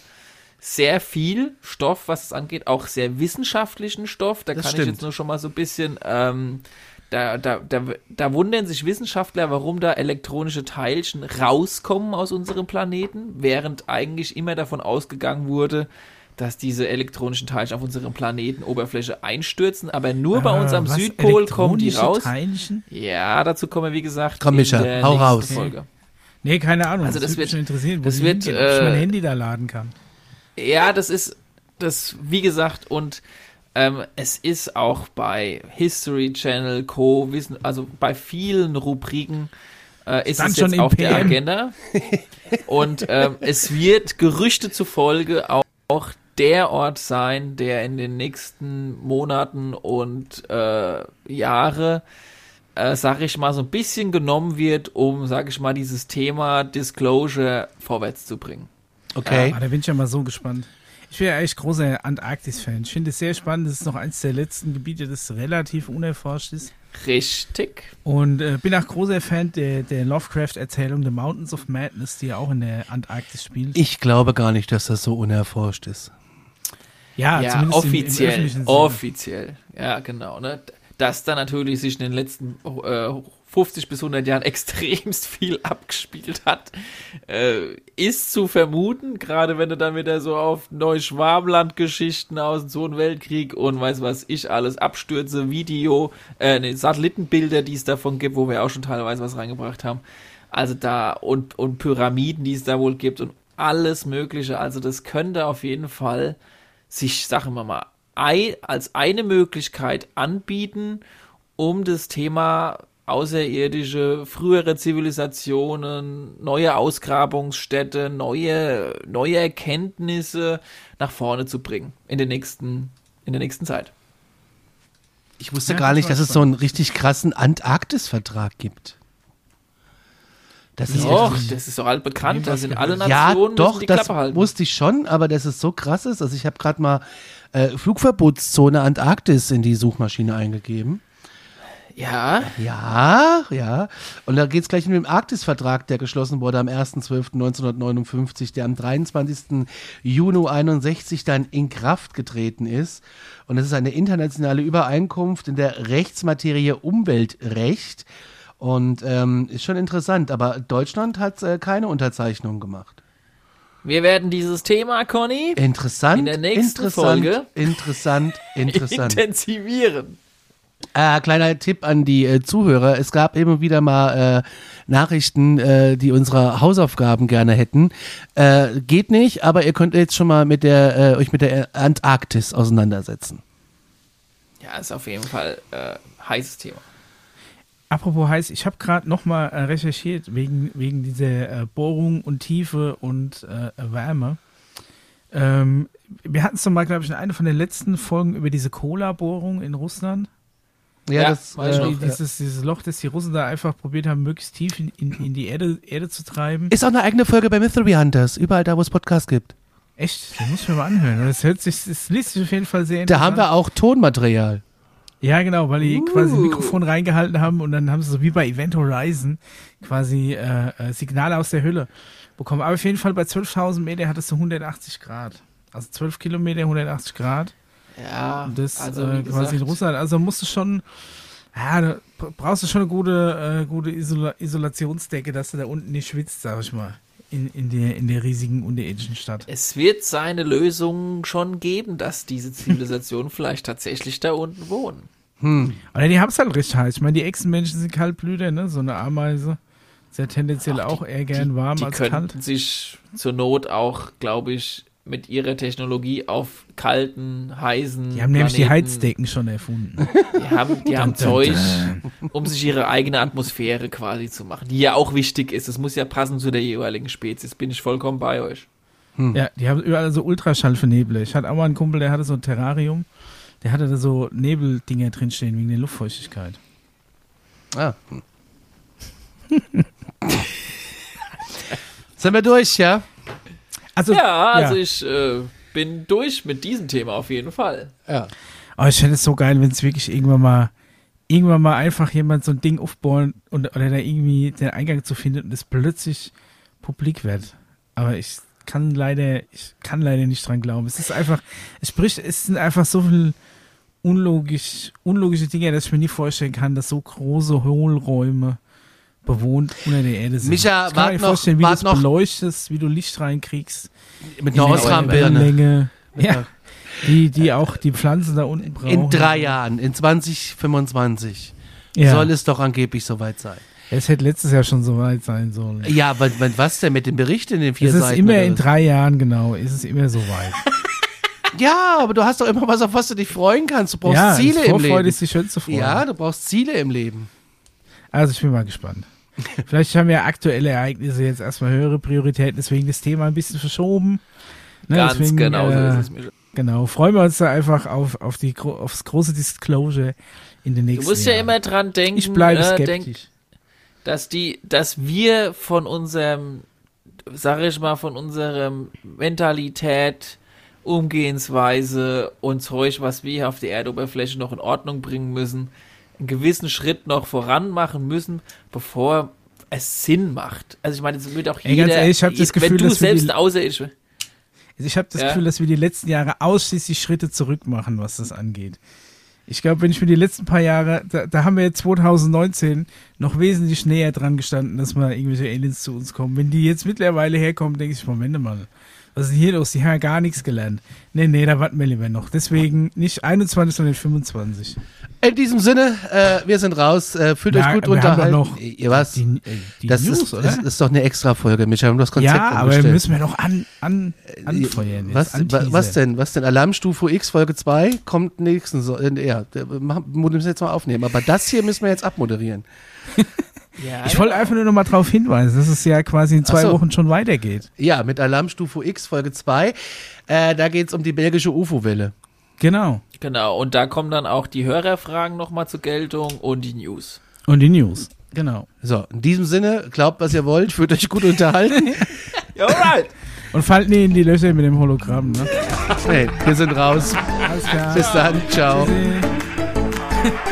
sehr viel Stoff, was es angeht, auch sehr wissenschaftlichen Stoff. Da Das kann ich stimmt. jetzt nur schon mal so ein bisschen, ähm, da, da, da, da wundern sich Wissenschaftler, warum da elektronische Teilchen rauskommen aus unserem Planeten, während eigentlich immer davon ausgegangen wurde, dass diese elektronischen Teilchen auf unserem Planetenoberfläche einstürzen, aber nur bei uns Äh, am was, Südpol kommen die elektronische raus. Teilchen? Ja, dazu kommen wir, wie gesagt, Komm, Micha, der hau nächsten raus. Folge. Nee, keine Ahnung. Also das würde wird- mich schon interessieren, wo das wird, hingehen, ob ich mein äh, Handy da laden kann. Ja, das ist, das, wie gesagt, und ähm, es ist auch bei History Channel, Co., Wissen, also bei vielen Rubriken äh, ist Dann es schon jetzt auf der PM. Agenda. Und ähm, es wird Gerüchte zufolge auch, auch der Ort sein, der in den nächsten Monaten und äh, Jahre, äh, sag ich mal, so ein bisschen genommen wird, um, sag ich mal, dieses Thema Disclosure vorwärts zu bringen. Okay. Ah, da bin ich ja mal so gespannt. Ich bin ja echt großer Antarktis-Fan. Ich finde es sehr spannend. Das ist noch eines der letzten Gebiete, das relativ unerforscht ist. Richtig. Und äh, bin auch großer Fan der, der Lovecraft-Erzählung The Mountains of Madness, die ja auch in der Antarktis spielt. Ich glaube gar nicht, dass das so unerforscht ist. ja, ja, im- im offiziell. öffentlichen Sinne. offiziell. Ja, genau. Ne? Dass da natürlich sich in den letzten äh, 50 bis 100 Jahren extremst viel abgespielt hat, äh, ist zu vermuten, gerade wenn du dann wieder so auf Neuschwabenland-Geschichten aus dem Zweiten Weltkrieg und weiß was ich alles, Abstürze, Video, äh, ne, Satellitenbilder, die es davon gibt, wo wir auch schon teilweise was reingebracht haben. Also da und, und Pyramiden, die es da wohl gibt und alles Mögliche. Also das könnte auf jeden Fall sich, sagen wir mal, als eine Möglichkeit anbieten, um das Thema außerirdische, frühere Zivilisationen, neue Ausgrabungsstätte, neue, neue Erkenntnisse nach vorne zu bringen in, den nächsten, in der nächsten Zeit. Ich wusste Ja, gar das nicht, dass es so einen richtig krassen Antarktis-Vertrag gibt. Das ist Doch, richtig- das ist doch bekannt. Wie Da sind gehört? alle ja, Nationen doch, müssen die das Klappe halten. wusste ich schon, aber dass es so krass ist. Also ich habe gerade mal äh, Flugverbotszone Antarktis in die Suchmaschine eingegeben. Ja, Ja, ja. Und da geht es gleich mit dem Arktis-Vertrag, der geschlossen wurde am 1.12.1959, der am 23. Juni 61 dann in Kraft getreten ist. Und es ist eine internationale Übereinkunft in der Rechtsmaterie Umweltrecht. Und ähm, ist schon interessant, aber Deutschland hat äh, keine Unterzeichnung gemacht. wir werden dieses Thema, Conny, Interessant, In der nächsten interessant, Folge interessant, interessant. intensivieren. Äh, kleiner Tipp an die äh, Zuhörer. Es gab immer wieder mal äh, Nachrichten, äh, die unsere Hausaufgaben gerne hätten. Äh, geht nicht, aber ihr könnt jetzt schon mal mit der, äh, euch mit der Antarktis auseinandersetzen. Ja, ist auf jeden Fall äh, heißes Thema. Apropos heiß, ich habe gerade nochmal äh, recherchiert wegen, wegen dieser äh, Bohrung und Tiefe und äh, Wärme. Ähm, wir hatten es doch mal, glaube ich, in einer von den letzten Folgen über diese Cola-Bohrung in Russland. Ja, das weiß ich äh, noch. Die, dieses, dieses Loch, das die Russen da einfach probiert haben, möglichst tief in, in, in die Erde, Erde zu treiben. ist auch eine eigene Folge bei Mystery Hunters, überall da, wo es Podcasts gibt. Echt, das muss ich mir mal anhören. Das hört sich, das liest sich auf jeden Fall sehr Da interessant. haben wir auch Tonmaterial. Ja, genau, weil die Uh. quasi ein Mikrofon reingehalten haben und dann haben sie so wie bei Event Horizon quasi äh, äh, Signale aus der Hülle bekommen. Aber auf jeden Fall bei 12.000 Meter hat es so 180 Grad. Also 12 Kilometer, 180 Grad. Ja, das also äh, wie quasi in gesagt, Russland. Also musst du schon, ja, da brauchst du schon eine gute, äh, gute Isola Isolationsdecke, dass du da unten nicht schwitzt, sag ich mal. In, in, der, in der riesigen unterirdischen Stadt. Es wird seine Lösung schon geben, dass diese Zivilisationen vielleicht tatsächlich da unten wohnen. Hm. Aber die haben es halt richtig heiß. Ich meine, die Echsenmenschen sind Kaltblüter, ne? So eine Ameise. Sehr tendenziell Ach, auch eher gern warm die als könnten kalt. sich zur Not auch, glaube ich, mit ihrer Technologie auf kalten, heißen Die haben nämlich die Planeten- Heizdecken schon erfunden. Die haben, die haben Zeug, um sich ihre eigene Atmosphäre quasi zu machen, die ja auch wichtig ist. Es muss ja passen zu der jeweiligen Spezies. Bin ich vollkommen bei euch. Ja, die haben überall so Ultraschallvernebler. Ich hatte auch mal einen Kumpel, der hatte so ein Terrarium. Der hatte da so Nebeldinger drinstehen wegen der Luftfeuchtigkeit. Ah. Hm. Sind wir durch, ja? Also, Ja, also ich äh, bin durch mit diesem Thema auf jeden Fall. Ja. Aber ich fände es so geil, wenn es wirklich irgendwann mal, irgendwann mal einfach jemand so ein Ding aufbauen und, oder da irgendwie den Eingang zu finden und es plötzlich publik wird. Aber ich kann leider, ich kann leider nicht dran glauben. Es ist einfach, es spricht, es sind einfach so viel unlogisch, unlogische Dinge, dass ich mir nie vorstellen kann, dass so große Hohlräume bewohnt unter der Erde sind. Micha, ich kann mir vorstellen, wie du es beleuchtest, wie du Licht reinkriegst. Mit in einer. Wellenlänge. Ja, die, die auch die Pflanzen da unten brauchen. In drei Jahren, in 2025, Ja. soll es doch angeblich soweit sein. Es hätte letztes Jahr schon so weit sein sollen. Ja, aber was denn mit dem Bericht in den vier es ist Seiten? immer oder in was? drei Jahren, genau. Es ist immer so weit. Ja, aber du hast doch immer was, auf was du dich freuen kannst. Du brauchst ja, Ziele im Vorfreude Leben. ist die schönste Freude. Ja, du brauchst Ziele im Leben. Also ich bin mal gespannt. Vielleicht haben ja aktuelle Ereignisse jetzt erstmal höhere Prioritäten, deswegen das Thema ein bisschen verschoben. Ne, Ganz deswegen, genau so äh, ist es. Michael. Genau, freuen wir uns da einfach auf, auf die, aufs große Disclosure in den Du nächsten musst ja Jahren. immer dran denken, Ich bleibe äh, skeptisch. denk, dass die, dass wir von unserem, sag ich mal, von unserem Mentalität, Umgehensweise und Zeug, was wir auf der Erdoberfläche noch in Ordnung bringen müssen, einen gewissen Schritt noch voran machen müssen, bevor es Sinn macht. Also ich meine, es wird auch Ey, jeder, ehrlich, ich hab das wenn Gefühl, du dass wir selbst die- außerirdisch Also ich habe das Ja. Gefühl, dass wir die letzten Jahre ausschließlich Schritte zurück machen, was das angeht. Ich glaube, wenn ich mir die letzten paar Jahre, da, da haben wir jetzt 2019 noch wesentlich näher dran gestanden, dass mal irgendwelche Aliens zu uns kommen. Wenn die jetzt mittlerweile herkommen, denke ich, Moment mal, was ist denn hier los? Die haben ja gar nichts gelernt. Nee, nee, da warten wir lieber noch. Deswegen nicht 21, sondern 25. In diesem Sinne, äh, wir sind raus. Äh, fühlt euch Na, gut wir haben unterhalten. doch noch Ihr was? Die, äh, die das News, ist, oder? ist, ist doch eine extra Folge, Micha. Wir haben das Konzept ja, aber müssen wir noch an, an, anfeuern. jetzt, was, wa- anteasern. was denn? Was denn? Alarmstufe X Folge 2 kommt nächsten so äh, ja, müssen wir jetzt mal aufnehmen, aber das hier müssen wir jetzt abmoderieren. Ja, Ich wollte einfach nur noch mal darauf hinweisen, dass es ja quasi in zwei so. Wochen schon weitergeht. Ja, mit Alarmstufe X Folge 2. Äh, da geht's um die belgische UFO-Welle. Genau. Genau, und da kommen dann auch die Hörerfragen nochmal zur Geltung und die News. Und die News. Genau. So, in diesem Sinne, glaubt, was ihr wollt, fühlt euch gut unterhalten. Alright! Und fallt nie in die Löcher mit dem Hologramm, ne? hey, wir sind raus. Alles klar. Bis dann. Ciao. Tschüssi.